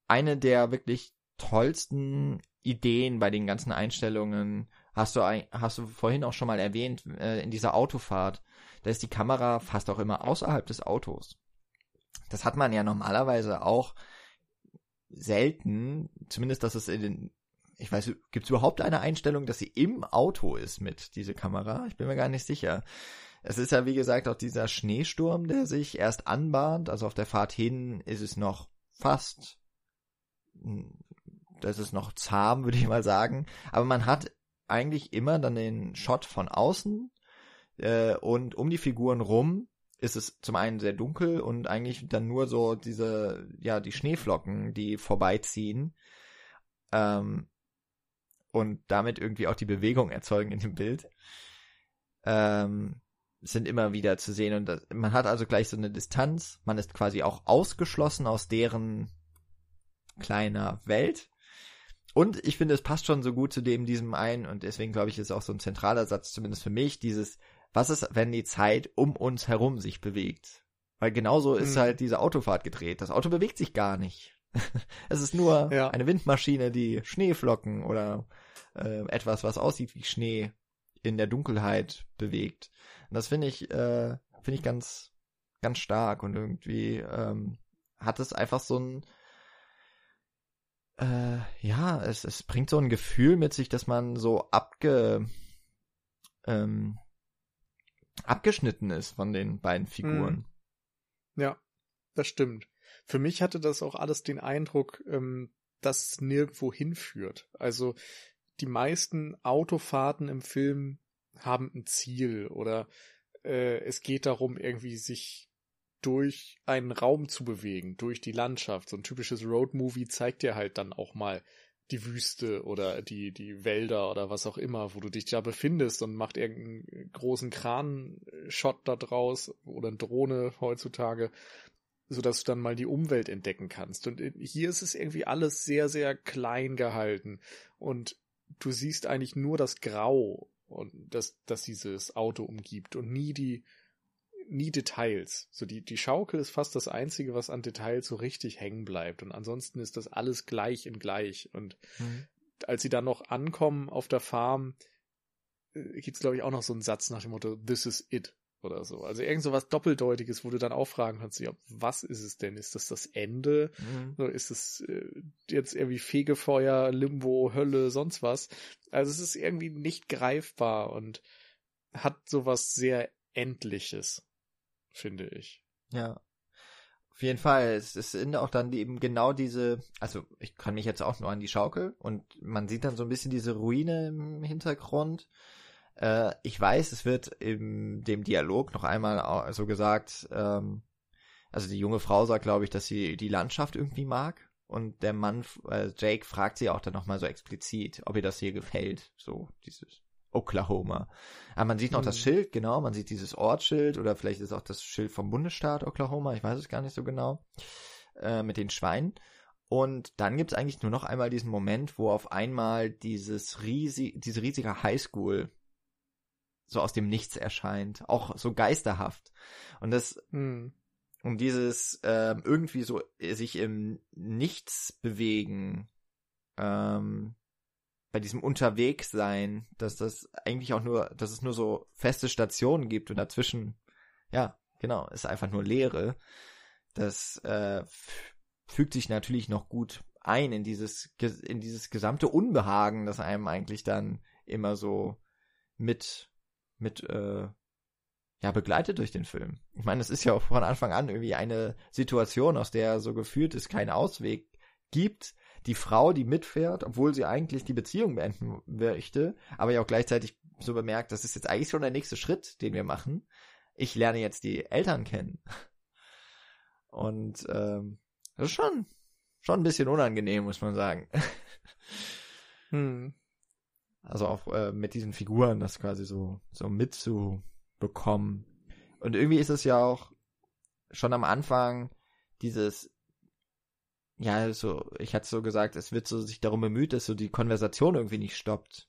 eine der wirklich tollsten Ideen bei den ganzen Einstellungen hast du, hast du vorhin auch schon mal erwähnt, äh, in dieser Autofahrt. Da ist die Kamera fast auch immer außerhalb des Autos. Das hat man ja normalerweise auch selten, zumindest dass es in den, ich weiß, gibt es überhaupt eine Einstellung, dass sie im Auto ist mit dieser Kamera? Ich bin mir gar nicht sicher. Es ist ja wie gesagt auch dieser Schneesturm, der sich erst anbahnt. Also auf der Fahrt hin ist es noch fast, das ist noch zahm, <laughs> würde ich mal sagen. Aber man hat eigentlich immer dann den Shot von außen äh, und um die Figuren rum ist es zum einen sehr dunkel und eigentlich dann nur so diese, ja, die Schneeflocken, die vorbeiziehen ähm, und damit irgendwie auch die Bewegung erzeugen in dem Bild, ähm, sind immer wieder zu sehen. Und das, man hat also gleich so eine Distanz, man ist quasi auch ausgeschlossen aus deren kleiner Welt. Und ich finde, es passt schon so gut zu dem diesem ein und deswegen glaube ich, ist auch so ein zentraler Satz, zumindest für mich, dieses, was ist, wenn die Zeit um uns herum sich bewegt? Weil genauso ist Mhm. halt diese Autofahrt gedreht. Das Auto bewegt sich gar nicht. <laughs> es ist nur Ja. eine Windmaschine, die Schneeflocken oder äh, etwas, was aussieht wie Schnee in der Dunkelheit bewegt. Und das finde ich, äh, finde ich ganz, ganz stark und irgendwie ähm, hat es einfach so ein äh, ja, es, es bringt so ein Gefühl mit sich, dass man so abge ähm, abgeschnitten ist von den beiden Figuren. Ja, das stimmt. Für mich hatte das auch alles den Eindruck, ähm, dass es nirgendwo hinführt. Also die meisten Autofahrten im Film haben ein Ziel oder äh, es geht darum, irgendwie sich durch einen Raum zu bewegen, durch die Landschaft. So ein typisches Roadmovie zeigt dir halt dann auch mal die Wüste oder die, die Wälder oder was auch immer, wo du dich da befindest und macht irgendeinen großen Kran-Shot da draus oder eine Drohne heutzutage, so dass du dann mal die Umwelt entdecken kannst. Und hier ist es irgendwie alles sehr, sehr klein gehalten und du siehst eigentlich nur das Grau und das, das dieses Auto umgibt und nie die, nie Details. So die, die Schaukel ist fast das einzige, was an Details so richtig hängen bleibt. Und ansonsten ist das alles gleich in gleich. Und Mhm. als sie dann noch ankommen auf der Farm, äh, gibt's glaube ich auch noch so einen Satz nach dem Motto, this is it oder so. Also irgend so was Doppeldeutiges, wo du dann auch fragen kannst, ja, was ist es denn? Ist das das Ende? Mhm. Ist es äh, jetzt irgendwie Fegefeuer, Limbo, Hölle, sonst was? Also es ist irgendwie nicht greifbar und hat sowas sehr Endliches, finde ich. Ja. Auf jeden Fall. Es, es sind auch dann eben genau diese, also ich kann mich jetzt auch nur an die Schaukel und man sieht dann so ein bisschen diese Ruine im Hintergrund. Äh, ich weiß, es wird in dem Dialog noch einmal so gesagt, ähm, also die junge Frau sagt, glaube ich, dass sie die Landschaft irgendwie mag. Und der Mann, äh, Jake, fragt sie auch dann nochmal so explizit, ob ihr das hier gefällt. So, dieses Oklahoma. Aber man sieht noch das Mhm. Schild, genau, man sieht dieses Ortsschild oder vielleicht ist auch das Schild vom Bundesstaat Oklahoma, ich weiß es gar nicht so genau, äh, mit den Schweinen. Und dann gibt's eigentlich nur noch einmal diesen Moment, wo auf einmal dieses riesig, diese riesige Highschool so aus dem Nichts erscheint, auch so geisterhaft. Und das Hm. um dieses ähm, irgendwie so sich im Nichts bewegen, ähm, bei diesem Unterwegssein, dass das eigentlich auch nur, dass es nur so feste Stationen gibt und dazwischen, ja, genau, ist einfach nur Leere. Das äh, fügt sich natürlich noch gut ein in dieses in dieses gesamte Unbehagen, das einem eigentlich dann immer so mit mit äh, ja, begleitet durch den Film. Ich meine, es ist ja auch von Anfang an irgendwie eine Situation, aus der so gefühlt es keinen Ausweg gibt. Die Frau, die mitfährt, obwohl sie eigentlich die Beziehung beenden möchte, aber ja auch gleichzeitig so bemerkt, das ist jetzt eigentlich schon der nächste Schritt, den wir machen. Ich lerne jetzt die Eltern kennen. Und ähm, das ist schon, schon ein bisschen unangenehm, muss man sagen. Hm. Also auch äh, mit diesen Figuren das quasi so, so mitzubekommen. Und irgendwie ist es ja auch schon am Anfang dieses, ja, so, ich hatte so gesagt, es wird so sich darum bemüht, dass so die Konversation irgendwie nicht stoppt.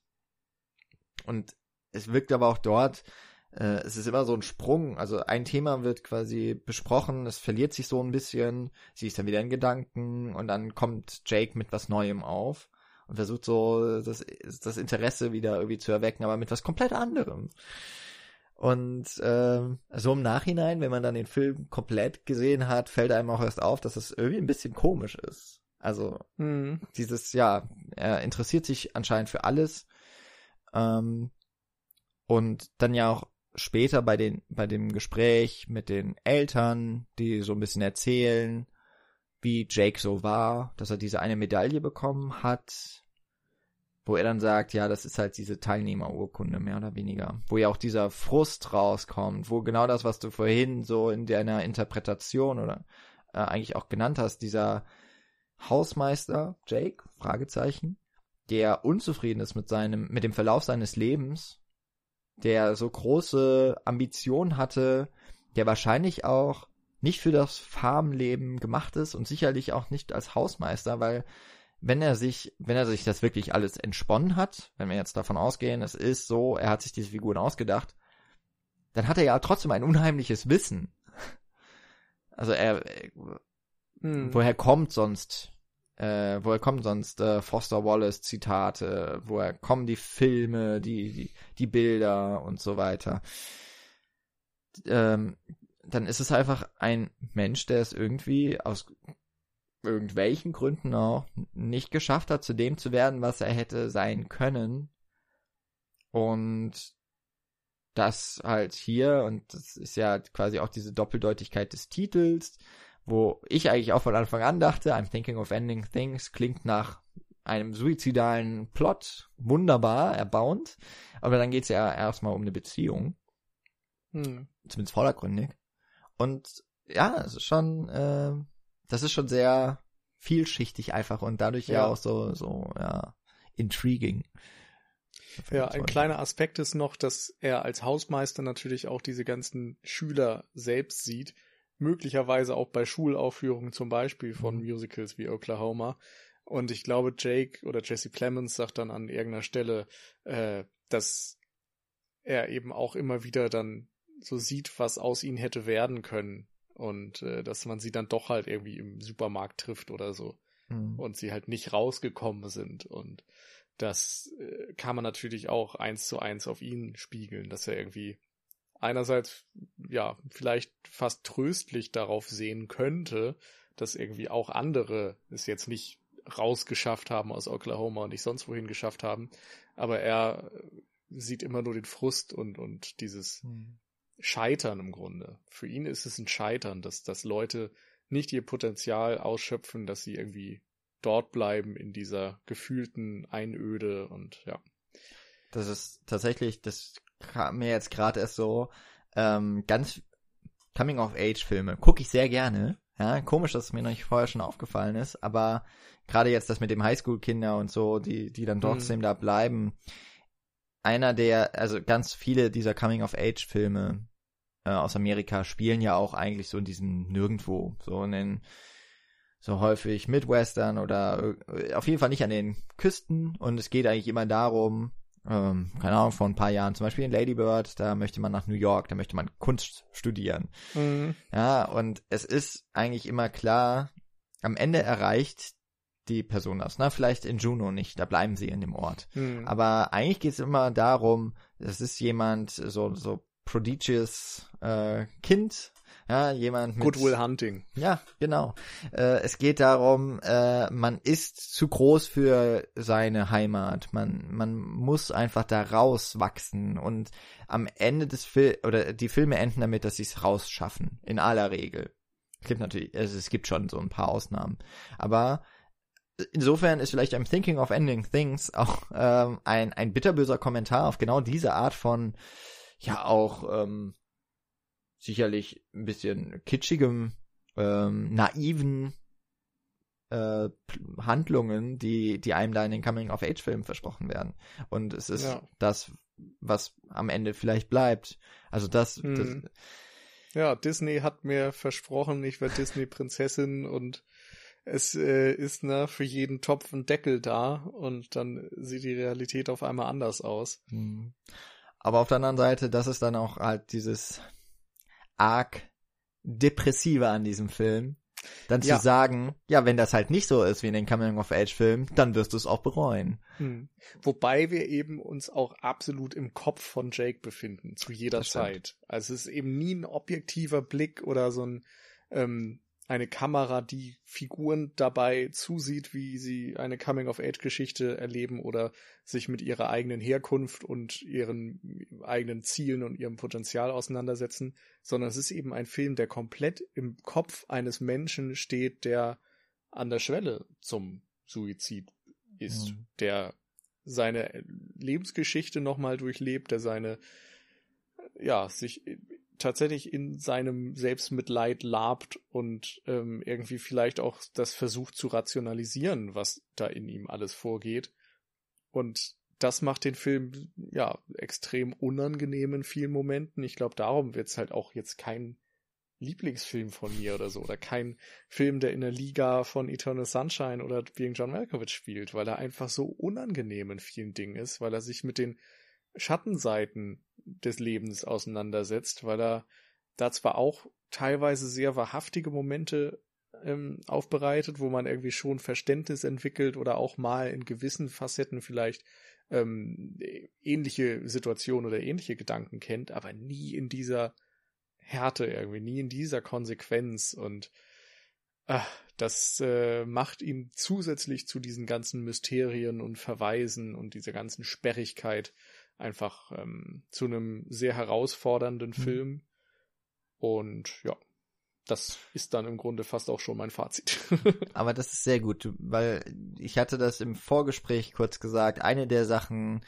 Und es wirkt aber auch dort, äh, es ist immer so ein Sprung. Also ein Thema wird quasi besprochen, es verliert sich so ein bisschen, sie ist dann wieder in Gedanken und dann kommt Jake mit was Neuem auf und versucht so das, das Interesse wieder irgendwie zu erwecken, aber mit was komplett anderem. Und ähm, so im Nachhinein, wenn man dann den Film komplett gesehen hat, fällt einem auch erst auf, dass es irgendwie ein bisschen komisch ist. Also Hm. dieses, ja, er interessiert sich anscheinend für alles. Ähm, und dann ja auch später bei den, bei dem Gespräch mit den Eltern, die so ein bisschen erzählen, wie Jake so war, dass er diese eine Medaille bekommen hat, wo er dann sagt, ja, das ist halt diese Teilnehmerurkunde, mehr oder weniger, wo ja auch dieser Frust rauskommt, wo genau das, was du vorhin so in deiner Interpretation oder äh, eigentlich auch genannt hast, dieser Hausmeister, Jake, Fragezeichen, der unzufrieden ist mit seinem, mit dem Verlauf seines Lebens, der so große Ambitionen hatte, der wahrscheinlich auch nicht für das Farmleben gemacht ist und sicherlich auch nicht als Hausmeister, weil wenn er sich, wenn er sich das wirklich alles entsponnen hat, wenn wir jetzt davon ausgehen, es ist so, er hat sich diese Figuren ausgedacht, dann hat er ja trotzdem ein unheimliches Wissen. <laughs> Also er, hm. woher kommt sonst, äh, woher kommen sonst äh, Foster Wallace Zitate, woher kommen die Filme, die, die, die Bilder und so weiter. Ähm, dann ist es einfach ein Mensch, der es irgendwie aus irgendwelchen Gründen auch nicht geschafft hat, zu dem zu werden, was er hätte sein können. Und das halt hier, und das ist ja quasi auch diese Doppeldeutigkeit des Titels, wo ich eigentlich auch von Anfang an dachte, I'm thinking of ending things, klingt nach einem suizidalen Plot, wunderbar, erbauend, aber dann geht's ja erstmal um eine Beziehung. Hm. Zumindest vordergründig. Und ja, es ist schon, äh, das ist schon sehr vielschichtig einfach und dadurch ja, ja auch so, so, ja, intriguing. Ja, ein kleiner Aspekt ist noch, dass er als Hausmeister natürlich auch diese ganzen Schüler selbst sieht, möglicherweise auch bei Schulaufführungen zum Beispiel von mhm. Musicals wie Oklahoma. Und ich glaube, Jake oder Jesse Plemons sagt dann an irgendeiner Stelle, äh, dass er eben auch immer wieder dann so sieht, was aus ihnen hätte werden können. Und äh, dass man sie dann doch halt irgendwie im Supermarkt trifft oder so. Mhm. Und sie halt nicht rausgekommen sind. Und das äh, kann man natürlich auch eins zu eins auf ihn spiegeln, dass er irgendwie einerseits ja vielleicht fast tröstlich darauf sehen könnte, dass irgendwie auch andere es jetzt nicht rausgeschafft haben aus Oklahoma und nicht sonst wohin geschafft haben, aber er sieht immer nur den Frust und und dieses mhm. Scheitern im Grunde. Für ihn ist es ein Scheitern, dass, dass Leute nicht ihr Potenzial ausschöpfen, dass sie irgendwie dort bleiben in dieser gefühlten Einöde und ja. Das ist tatsächlich, das kam mir jetzt gerade erst so, ähm, ganz Coming-of-Age-Filme gucke ich sehr gerne. Ja, komisch, dass es mir noch nicht vorher schon aufgefallen ist, aber gerade jetzt das mit dem Highschool-Kinder und so, die, die dann mhm. trotzdem mhm. da bleiben. Einer der, also ganz viele dieser Coming-of-Age-Filme äh, aus Amerika spielen ja auch eigentlich so in diesem Nirgendwo, so in den so häufig Midwestern oder äh, auf jeden Fall nicht an den Küsten und es geht eigentlich immer darum, ähm, keine Ahnung, vor ein paar Jahren, zum Beispiel in Lady Bird, da möchte man nach New York, da möchte man Kunst studieren. Mhm. Ja, und es ist eigentlich immer klar, am Ende erreicht die Person das. Na, vielleicht in Juno nicht, da bleiben sie in dem Ort. Mhm. Aber eigentlich geht es immer darum, es ist jemand, so, so prodigious äh, Kind, ja, jemand mit Goodwill Hunting. Ja, genau. Äh, es geht darum, äh, man ist zu groß für seine Heimat. Man man muss einfach da rauswachsen und am Ende des Film oder die Filme enden damit, dass sie es rausschaffen in aller Regel. Es gibt natürlich, also es gibt schon so ein paar Ausnahmen, aber insofern ist vielleicht I'm Thinking of Ending Things auch ähm, ein ein bitterböser Kommentar auf genau diese Art von ja auch ähm, sicherlich ein bisschen kitschigem, ähm, naiven äh, Handlungen, die, die einem da in den Coming-of-Age-Filmen versprochen werden. Und es ist ja. das, was am Ende vielleicht bleibt. Also das, hm. das ja, Disney hat mir versprochen, ich werde Disney-Prinzessin und es äh, ist ne, für jeden Topf ein Deckel da und dann sieht die Realität auf einmal anders aus. Hm. Aber auf der anderen Seite, das ist dann auch halt dieses arg depressive an diesem Film. Dann zu ja. sagen, ja, wenn das halt nicht so ist wie in den Coming-of-Age-Filmen, dann wirst du es auch bereuen. Hm. Wobei wir eben uns auch absolut im Kopf von Jake befinden, zu jeder Zeit. Also es ist eben nie ein objektiver Blick oder so ein ähm, eine Kamera, die Figuren dabei zusieht, wie sie eine Coming-of-Age-Geschichte erleben oder sich mit ihrer eigenen Herkunft und ihren eigenen Zielen und ihrem Potenzial auseinandersetzen, sondern es ist eben ein Film, der komplett im Kopf eines Menschen steht, der an der Schwelle zum Suizid ist, mhm. der seine Lebensgeschichte nochmal durchlebt, der seine ja, sich tatsächlich in seinem Selbstmitleid labt und ähm, irgendwie vielleicht auch das versucht zu rationalisieren, was da in ihm alles vorgeht. Und das macht den Film ja extrem unangenehm in vielen Momenten. Ich glaube, darum wird es halt auch jetzt kein Lieblingsfilm von mir oder so, oder kein Film, der in der Liga von Eternal Sunshine oder Being John Malkovich spielt, weil er einfach so unangenehm in vielen Dingen ist, weil er sich mit den Schattenseiten des Lebens auseinandersetzt, weil er da zwar auch teilweise sehr wahrhaftige Momente ähm, aufbereitet, wo man irgendwie schon Verständnis entwickelt oder auch mal in gewissen Facetten vielleicht ähm, ähnliche Situationen oder ähnliche Gedanken kennt, aber nie in dieser Härte irgendwie, nie in dieser Konsequenz. Und ach, das äh, macht ihn zusätzlich zu diesen ganzen Mysterien und Verweisen und dieser ganzen Sperrigkeit einfach ähm, zu einem sehr herausfordernden mhm. Film. Und ja, das ist dann im Grunde fast auch schon mein Fazit. <laughs> Aber das ist sehr gut, weil ich hatte das im Vorgespräch kurz gesagt. Eine der Sachen,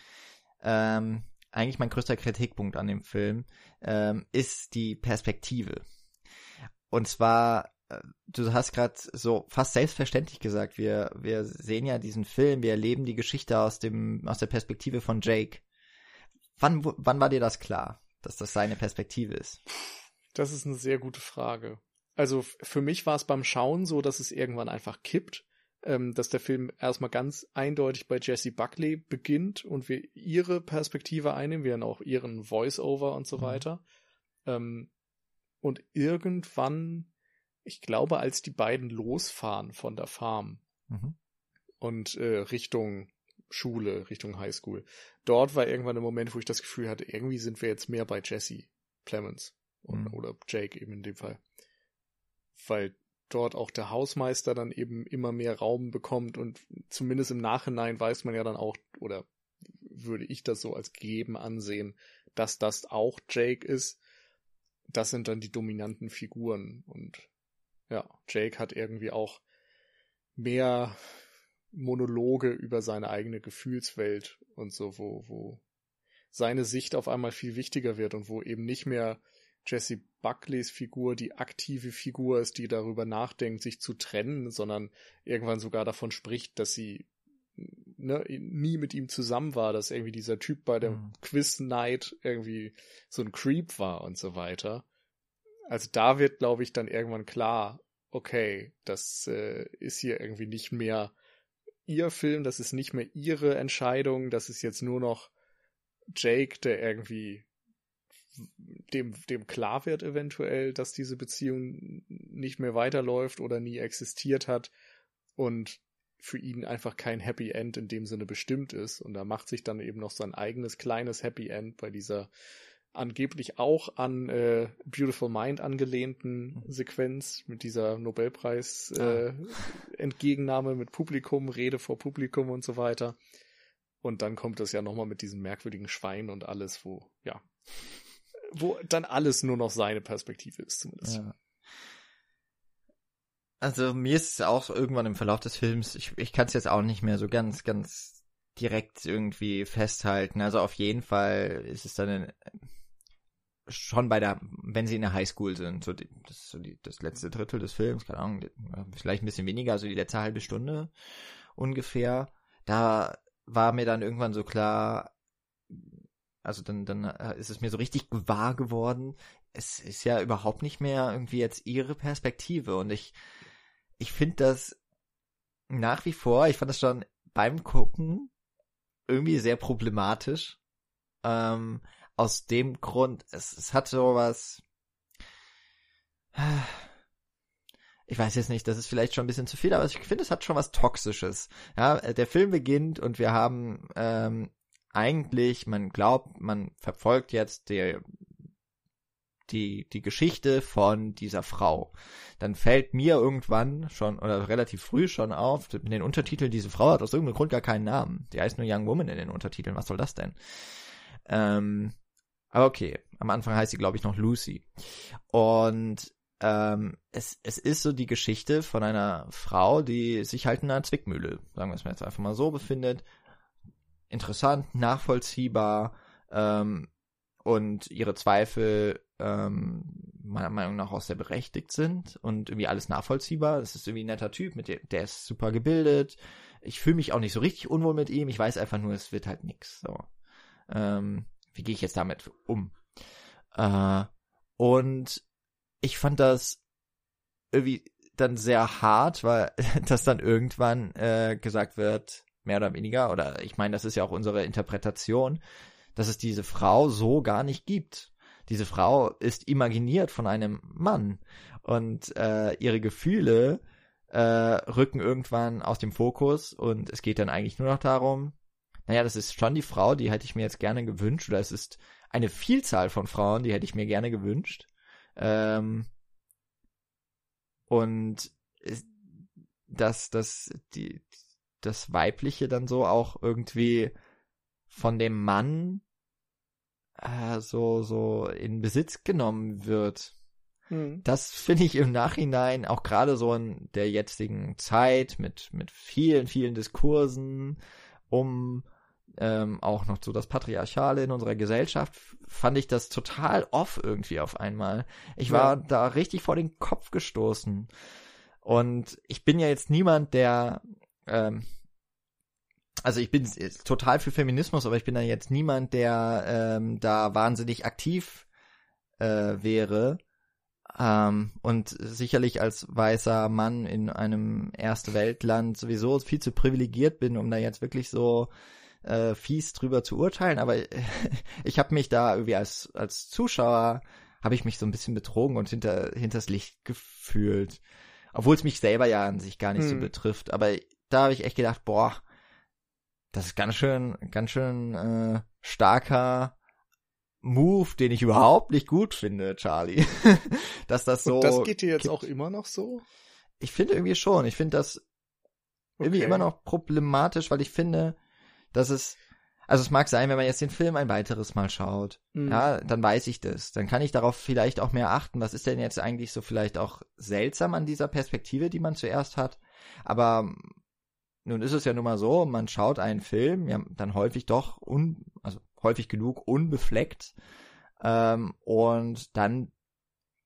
ähm, eigentlich mein größter Kritikpunkt an dem Film, ähm, ist die Perspektive. Und zwar, äh, du hast gerade so fast selbstverständlich gesagt, wir, wir sehen ja diesen Film, wir erleben die Geschichte aus dem, aus der Perspektive von Jake. Wann, wann war dir das klar, dass das seine Perspektive ist? Das ist eine sehr gute Frage. Also für mich war es beim Schauen so, dass es irgendwann einfach kippt, ähm, dass der Film erstmal ganz eindeutig bei Jessie Buckley beginnt und wir ihre Perspektive einnehmen, wir dann auch ihren Voice-Over und so mhm. weiter. Ähm, und irgendwann, ich glaube, als die beiden losfahren von der Farm mhm. und äh, Richtung Schule, Richtung Highschool, dort war irgendwann ein Moment, wo ich das Gefühl hatte, irgendwie sind wir jetzt mehr bei Jesse Clemens und, mhm. oder Jake eben in dem Fall weil dort auch der Hausmeister dann eben immer mehr Raum bekommt und zumindest im Nachhinein weiß man ja dann auch, oder würde ich das so als gegeben ansehen, dass das auch Jake ist. Das sind dann die dominanten Figuren und ja, Jake hat irgendwie auch mehr Monologe über seine eigene Gefühlswelt und so, wo, wo seine Sicht auf einmal viel wichtiger wird und wo eben nicht mehr Jesse Buckleys Figur die aktive Figur ist, die darüber nachdenkt, sich zu trennen, sondern irgendwann sogar davon spricht, dass sie ne, nie mit ihm zusammen war, dass irgendwie dieser Typ bei der mhm. Quiz Night irgendwie so ein Creep war und so weiter. Also da wird, glaube ich, dann irgendwann klar, okay, das äh, ist hier irgendwie nicht mehr ihr Film, das ist nicht mehr ihre Entscheidung, das ist jetzt nur noch Jake, der irgendwie dem, dem klar wird eventuell, dass diese Beziehung nicht mehr weiterläuft oder nie existiert hat und für ihn einfach kein Happy End in dem Sinne bestimmt ist. Und da macht sich dann eben noch sein eigenes kleines Happy End bei dieser angeblich auch an äh, Beautiful Mind angelehnten mhm. Sequenz mit dieser Nobelpreis äh, ah. Entgegennahme mit Publikum, Rede vor Publikum und so weiter. Und dann kommt es ja nochmal mit diesem merkwürdigen Schwein und alles, wo, ja, wo dann alles nur noch seine Perspektive ist zumindest. Ja. Also mir ist es auch irgendwann im Verlauf des Films, ich, ich kann es jetzt auch nicht mehr so ganz, ganz direkt irgendwie festhalten. Also auf jeden Fall ist es dann in, schon bei der, wenn sie in der Highschool sind, so die, das so die, das letzte Drittel des Films, keine Ahnung, vielleicht ein bisschen weniger, also die letzte halbe Stunde ungefähr. Da war mir dann irgendwann so klar, also dann, dann äh, ist es mir so richtig wahr geworden. Es ist ja überhaupt nicht mehr irgendwie jetzt ihre Perspektive. Und ich, ich finde das nach wie vor, ich fand das schon beim Gucken irgendwie sehr problematisch. Ähm, aus dem Grund, es, es hat so was. Ich weiß jetzt nicht, das ist vielleicht schon ein bisschen zu viel, aber ich finde, es hat schon was Toxisches. Ja, der Film beginnt und wir haben ähm, eigentlich, man glaubt, man verfolgt jetzt die, die, die Geschichte von dieser Frau. Dann fällt mir irgendwann schon, oder relativ früh schon auf, in den Untertiteln, diese Frau hat aus irgendeinem Grund gar keinen Namen. Die heißt nur Young Woman in den Untertiteln. Was soll das denn? Ähm, aber okay, am Anfang heißt sie, glaube ich, noch Lucy. Und ähm, es, es ist so die Geschichte von einer Frau, die sich halt in einer Zwickmühle, sagen wir es mal jetzt einfach mal so, befindet, interessant, nachvollziehbar ähm, und ihre Zweifel ähm, meiner Meinung nach auch sehr berechtigt sind und irgendwie alles nachvollziehbar. Das ist irgendwie ein netter Typ, mit dem, der ist super gebildet. Ich fühle mich auch nicht so richtig unwohl mit ihm. Ich weiß einfach nur, es wird halt nix. So. Ähm, wie gehe ich jetzt damit um? Äh, und ich fand das irgendwie dann sehr hart, weil <laughs> das dann irgendwann äh, gesagt wird, mehr oder weniger, oder ich meine, das ist ja auch unsere Interpretation, dass es diese Frau so gar nicht gibt. Diese Frau ist imaginiert von einem Mann und äh, ihre Gefühle äh, rücken irgendwann aus dem Fokus und es geht dann eigentlich nur noch darum, naja, das ist schon die Frau, die hätte ich mir jetzt gerne gewünscht, oder es ist eine Vielzahl von Frauen, die hätte ich mir gerne gewünscht. Ähm, und dass das die das weibliche dann so auch irgendwie von dem Mann äh, so so in Besitz genommen wird. Hm. Das finde ich im Nachhinein auch gerade so in der jetzigen Zeit mit mit vielen vielen Diskursen um ähm, auch noch so das Patriarchale in unserer Gesellschaft, fand ich das total off irgendwie auf einmal. Ich war ja. da richtig vor den Kopf gestoßen. Und ich bin ja jetzt niemand, der, ähm, also ich bin total für Feminismus, aber ich bin da jetzt niemand, der ähm, da wahnsinnig aktiv äh, wäre. Ähm, und sicherlich als weißer Mann in einem Erste Weltland sowieso viel zu privilegiert bin, um da jetzt wirklich so äh, fies drüber zu urteilen, aber <laughs> ich habe mich da irgendwie als als Zuschauer habe ich mich so ein bisschen betrogen und hinter hinters Licht gefühlt, obwohl es mich selber ja an sich gar nicht hm. so betrifft. Aber da habe ich echt gedacht, boah, das ist ganz schön, ganz schön äh, starker Move, den ich überhaupt nicht gut finde, Charlie. <laughs> Dass das so. Und das geht dir jetzt kippt. auch immer noch so? Ich finde irgendwie schon. Ich finde das okay. irgendwie immer noch problematisch, weil ich finde, dass es, also es mag sein, wenn man jetzt den Film ein weiteres Mal schaut, mhm. ja, dann weiß ich das. Dann kann ich darauf vielleicht auch mehr achten. Was ist denn jetzt eigentlich so vielleicht auch seltsam an dieser Perspektive, die man zuerst hat? Aber nun ist es ja nun mal so, man schaut einen Film, ja, dann häufig doch un, also häufig genug unbefleckt, ähm, und dann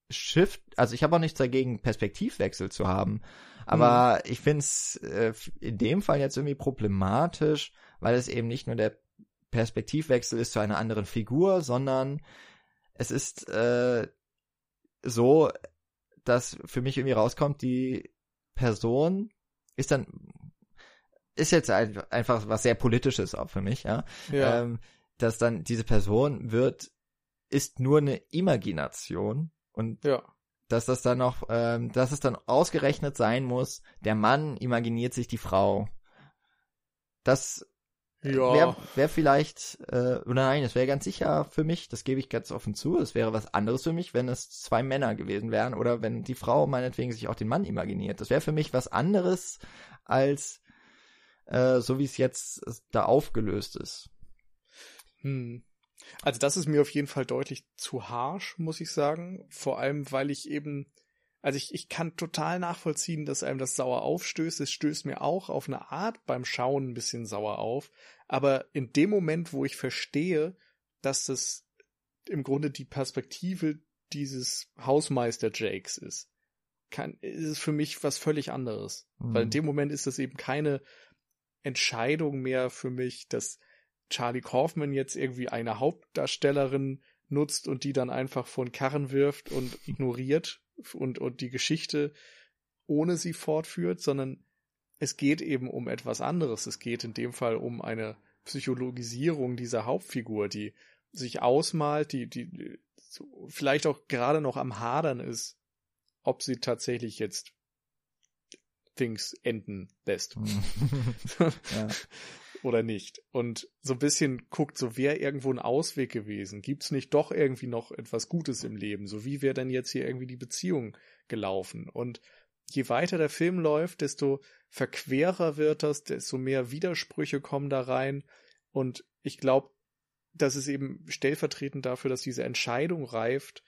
Shift, also ich habe auch nichts dagegen, Perspektivwechsel zu haben, aber mhm. ich finde es äh, in dem Fall jetzt irgendwie problematisch, weil es eben nicht nur der Perspektivwechsel ist zu einer anderen Figur, sondern es ist äh, so, dass für mich irgendwie rauskommt, die Person ist dann ist jetzt einfach was sehr politisches auch für mich, ja, ja. Ähm, dass dann diese Person wird ist nur eine Imagination und ja. dass das dann noch, ähm, dass es dann ausgerechnet sein muss, der Mann imaginiert sich die Frau. Das ja. Wäre wär vielleicht, äh, nein, es wäre ganz sicher für mich, das gebe ich ganz offen zu, es wäre was anderes für mich, wenn es zwei Männer gewesen wären oder wenn die Frau meinetwegen sich auch den Mann imaginiert. Das wäre für mich was anderes als äh, so wie es jetzt da aufgelöst ist. Hm. Also das ist mir auf jeden Fall deutlich zu harsh, muss ich sagen. Vor allem, weil ich eben also ich, ich kann total nachvollziehen, dass einem das sauer aufstößt. Es stößt mir auch auf eine Art beim Schauen ein bisschen sauer auf. Aber in dem Moment, wo ich verstehe, dass das im Grunde die Perspektive dieses Hausmeister Jakes ist, kann, ist es für mich was völlig anderes. Mhm. Weil in dem Moment ist das eben keine Entscheidung mehr für mich, dass Charlie Kaufman jetzt irgendwie eine Hauptdarstellerin nutzt und die dann einfach von Karren wirft und ignoriert und, und die Geschichte ohne sie fortführt, sondern es geht eben um etwas anderes. Es geht in dem Fall um eine Psychologisierung dieser Hauptfigur, die sich ausmalt, die, die vielleicht auch gerade noch am Hadern ist, ob sie tatsächlich jetzt Things enden lässt. <laughs> ja oder nicht. Und so ein bisschen guckt, so wäre irgendwo ein Ausweg gewesen. Gibt's nicht doch irgendwie noch etwas Gutes im Leben? So wie wäre denn jetzt hier irgendwie die Beziehung gelaufen? Und je weiter der Film läuft, desto verquerer wird das, desto mehr Widersprüche kommen da rein. Und ich glaube, das ist eben stellvertretend dafür, dass diese Entscheidung reift,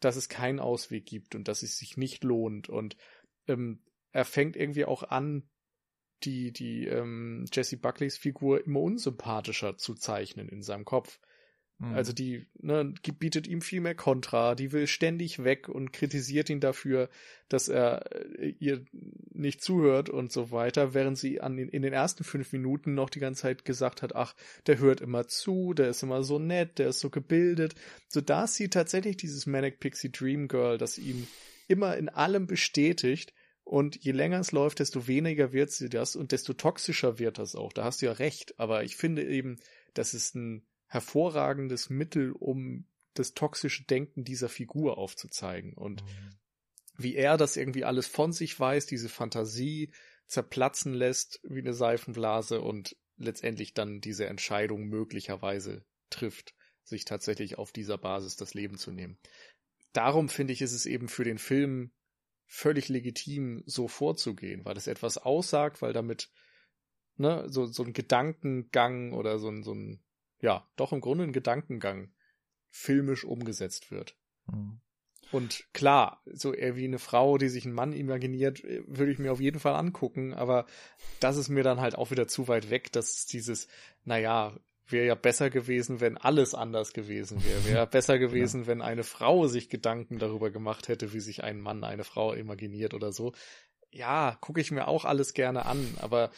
dass es keinen Ausweg gibt und dass es sich nicht lohnt. Und ähm, er fängt irgendwie auch an, die, die ähm, Jesse Buckleys Figur immer unsympathischer zu zeichnen in seinem Kopf. Mhm. Also die ne, bietet ihm viel mehr Kontra, die will ständig weg und kritisiert ihn dafür, dass er äh, ihr nicht zuhört und so weiter, während sie an den, in den ersten fünf Minuten noch die ganze Zeit gesagt hat, ach, der hört immer zu, der ist immer so nett, der ist so gebildet. So da ist sie tatsächlich dieses Manic Pixie Dream Girl, das ihm immer in allem bestätigt, und je länger es läuft, desto weniger wird sie das und desto toxischer wird das auch. Da hast du ja recht. Aber ich finde eben, das ist ein hervorragendes Mittel, um das toxische Denken dieser Figur aufzuzeigen. Und mhm. wie er das irgendwie alles von sich weiß, diese Fantasie zerplatzen lässt wie eine Seifenblase und letztendlich dann diese Entscheidung möglicherweise trifft, sich tatsächlich auf dieser Basis das Leben zu nehmen. Darum finde ich, ist es eben für den Film völlig legitim, so vorzugehen, weil es etwas aussagt, weil damit ne, so, so ein Gedankengang oder so ein, so ein ja, doch im Grunde ein Gedankengang filmisch umgesetzt wird. Mhm. Und klar, so eher wie eine Frau, die sich einen Mann imaginiert, würde ich mir auf jeden Fall angucken, aber das ist mir dann halt auch wieder zu weit weg, dass dieses, naja, wäre ja besser gewesen, wenn alles anders gewesen wäre. Wäre besser gewesen, ja. wenn eine Frau sich Gedanken darüber gemacht hätte, wie sich ein Mann eine Frau imaginiert oder so. Ja, gucke ich mir auch alles gerne an, aber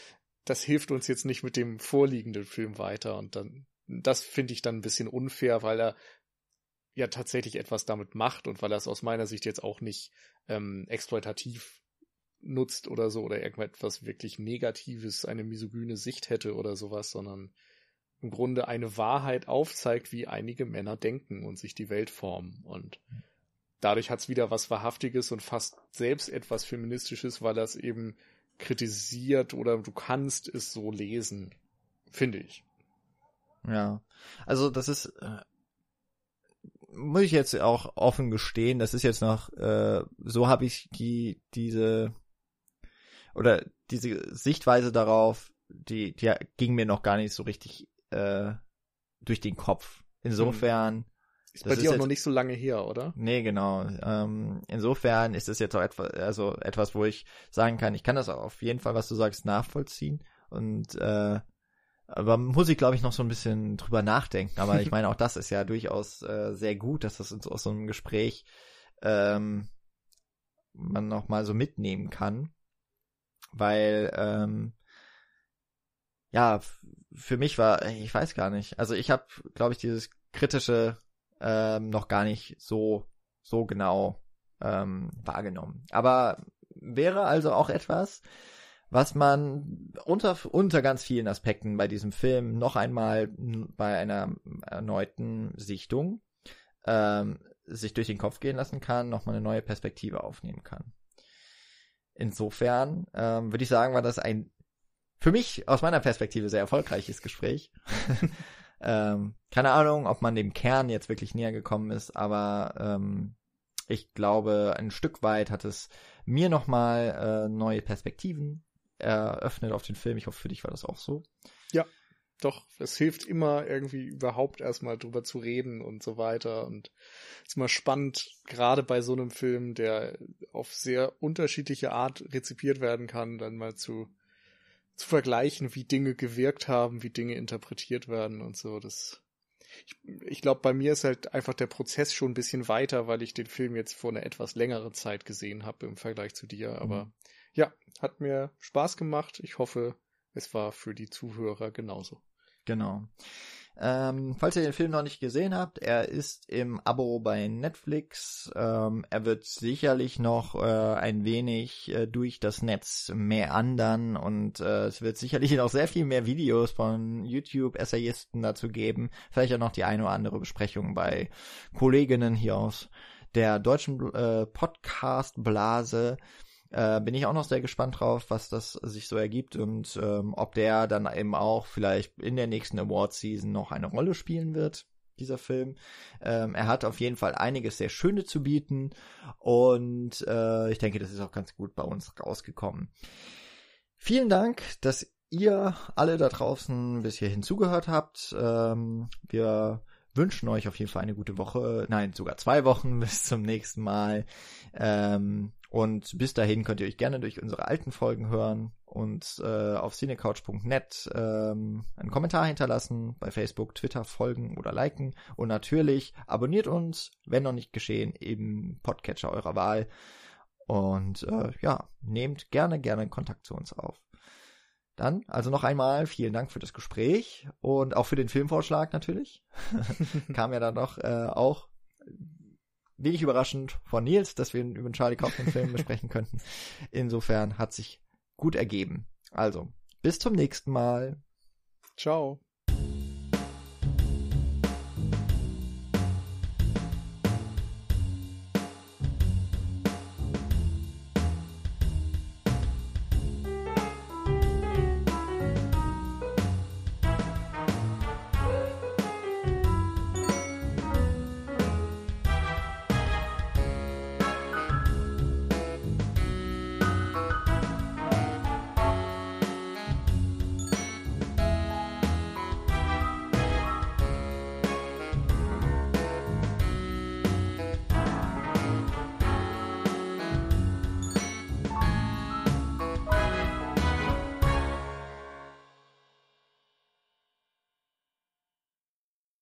das hilft uns jetzt nicht mit dem vorliegenden Film weiter und dann das finde ich dann ein bisschen unfair, weil er ja tatsächlich etwas damit macht und weil er es aus meiner Sicht jetzt auch nicht ähm, exploitativ nutzt oder so oder irgendetwas wirklich Negatives, eine misogyne Sicht hätte oder sowas, sondern im Grunde eine Wahrheit aufzeigt, wie einige Männer denken und sich die Welt formen. Und dadurch hat es wieder was Wahrhaftiges und fast selbst etwas Feministisches, weil es eben kritisiert oder du kannst es so lesen, finde ich. Ja. Also das ist, äh, muss ich jetzt auch offen gestehen, das ist jetzt noch, äh, so habe ich die, diese, oder diese Sichtweise darauf, die, die ging mir noch gar nicht so richtig äh, durch den Kopf. Insofern. Ist bei dir ist auch jetzt, noch nicht so lange her, oder? Nee, genau. Ähm, insofern ist es jetzt auch etwas, also etwas, wo ich sagen kann, ich kann das auf jeden Fall, was du sagst, nachvollziehen. Und äh, aber muss ich, glaube ich, noch so ein bisschen drüber nachdenken. Aber ich <laughs> meine, auch das ist ja durchaus äh, sehr gut, dass das aus so einem Gespräch ähm, man noch mal so mitnehmen kann. Weil, ähm, ja, für mich war, ich weiß gar nicht. Also ich habe, glaube ich, dieses kritische ähm, noch gar nicht so so genau ähm, wahrgenommen. Aber wäre also auch etwas, was man unter, unter ganz vielen Aspekten bei diesem Film noch einmal bei einer erneuten Sichtung ähm, sich durch den Kopf gehen lassen kann, nochmal eine neue Perspektive aufnehmen kann. Insofern ähm, würde ich sagen, war das ein für mich aus meiner Perspektive sehr erfolgreiches Gespräch. <laughs> ähm, keine Ahnung, ob man dem Kern jetzt wirklich näher gekommen ist, aber ähm, ich glaube, ein Stück weit hat es mir nochmal äh, neue Perspektiven eröffnet auf den Film. Ich hoffe, für dich war das auch so. Ja, doch, es hilft immer irgendwie überhaupt erstmal drüber zu reden und so weiter. Und es ist immer spannend, gerade bei so einem Film, der auf sehr unterschiedliche Art rezipiert werden kann, dann mal zu, zu vergleichen, wie Dinge gewirkt haben, wie Dinge interpretiert werden und so. Das, ich, ich glaube, bei mir ist halt einfach der Prozess schon ein bisschen weiter, weil ich den Film jetzt vor einer etwas längeren Zeit gesehen habe im Vergleich zu dir. Aber mhm. Ja, hat mir Spaß gemacht. Ich hoffe, es war für die Zuhörer genauso. Genau. Ähm, falls ihr den Film noch nicht gesehen habt, er ist im Abo bei Netflix. Ähm, er wird sicherlich noch äh, ein wenig äh, durch das Netz mehr andern und äh, es wird sicherlich <laughs> noch sehr viel mehr Videos von YouTube-Essayisten dazu geben. Vielleicht auch noch die eine oder andere Besprechung bei Kolleginnen hier aus der deutschen äh, Podcast-Blase äh, bin ich auch noch sehr gespannt drauf, was das sich so ergibt und ähm, ob der dann eben auch vielleicht in der nächsten Award-Season noch eine Rolle spielen wird dieser Film. Ähm, er hat auf jeden Fall einiges sehr Schöne zu bieten und äh, ich denke, das ist auch ganz gut bei uns rausgekommen. Vielen Dank, dass ihr alle da draußen bis hierhin zugehört habt. Ähm, wir wünschen euch auf jeden Fall eine gute Woche, nein, sogar zwei Wochen <laughs> bis zum nächsten Mal. Ähm, und bis dahin könnt ihr euch gerne durch unsere alten Folgen hören und äh, auf cinecouch.net ähm, einen Kommentar hinterlassen, bei Facebook, Twitter folgen oder liken und natürlich abonniert uns, wenn noch nicht geschehen, im Podcatcher eurer Wahl und äh, ja, nehmt gerne, gerne Kontakt zu uns auf. Dann, also noch einmal vielen Dank für das Gespräch und auch für den Filmvorschlag natürlich. <laughs> Kam ja dann noch äh, auch wenig überraschend von Nils, dass wir über den Charlie Kaufman Film <laughs> besprechen könnten. Insofern hat sich gut ergeben. Also, bis zum nächsten Mal. Ciao.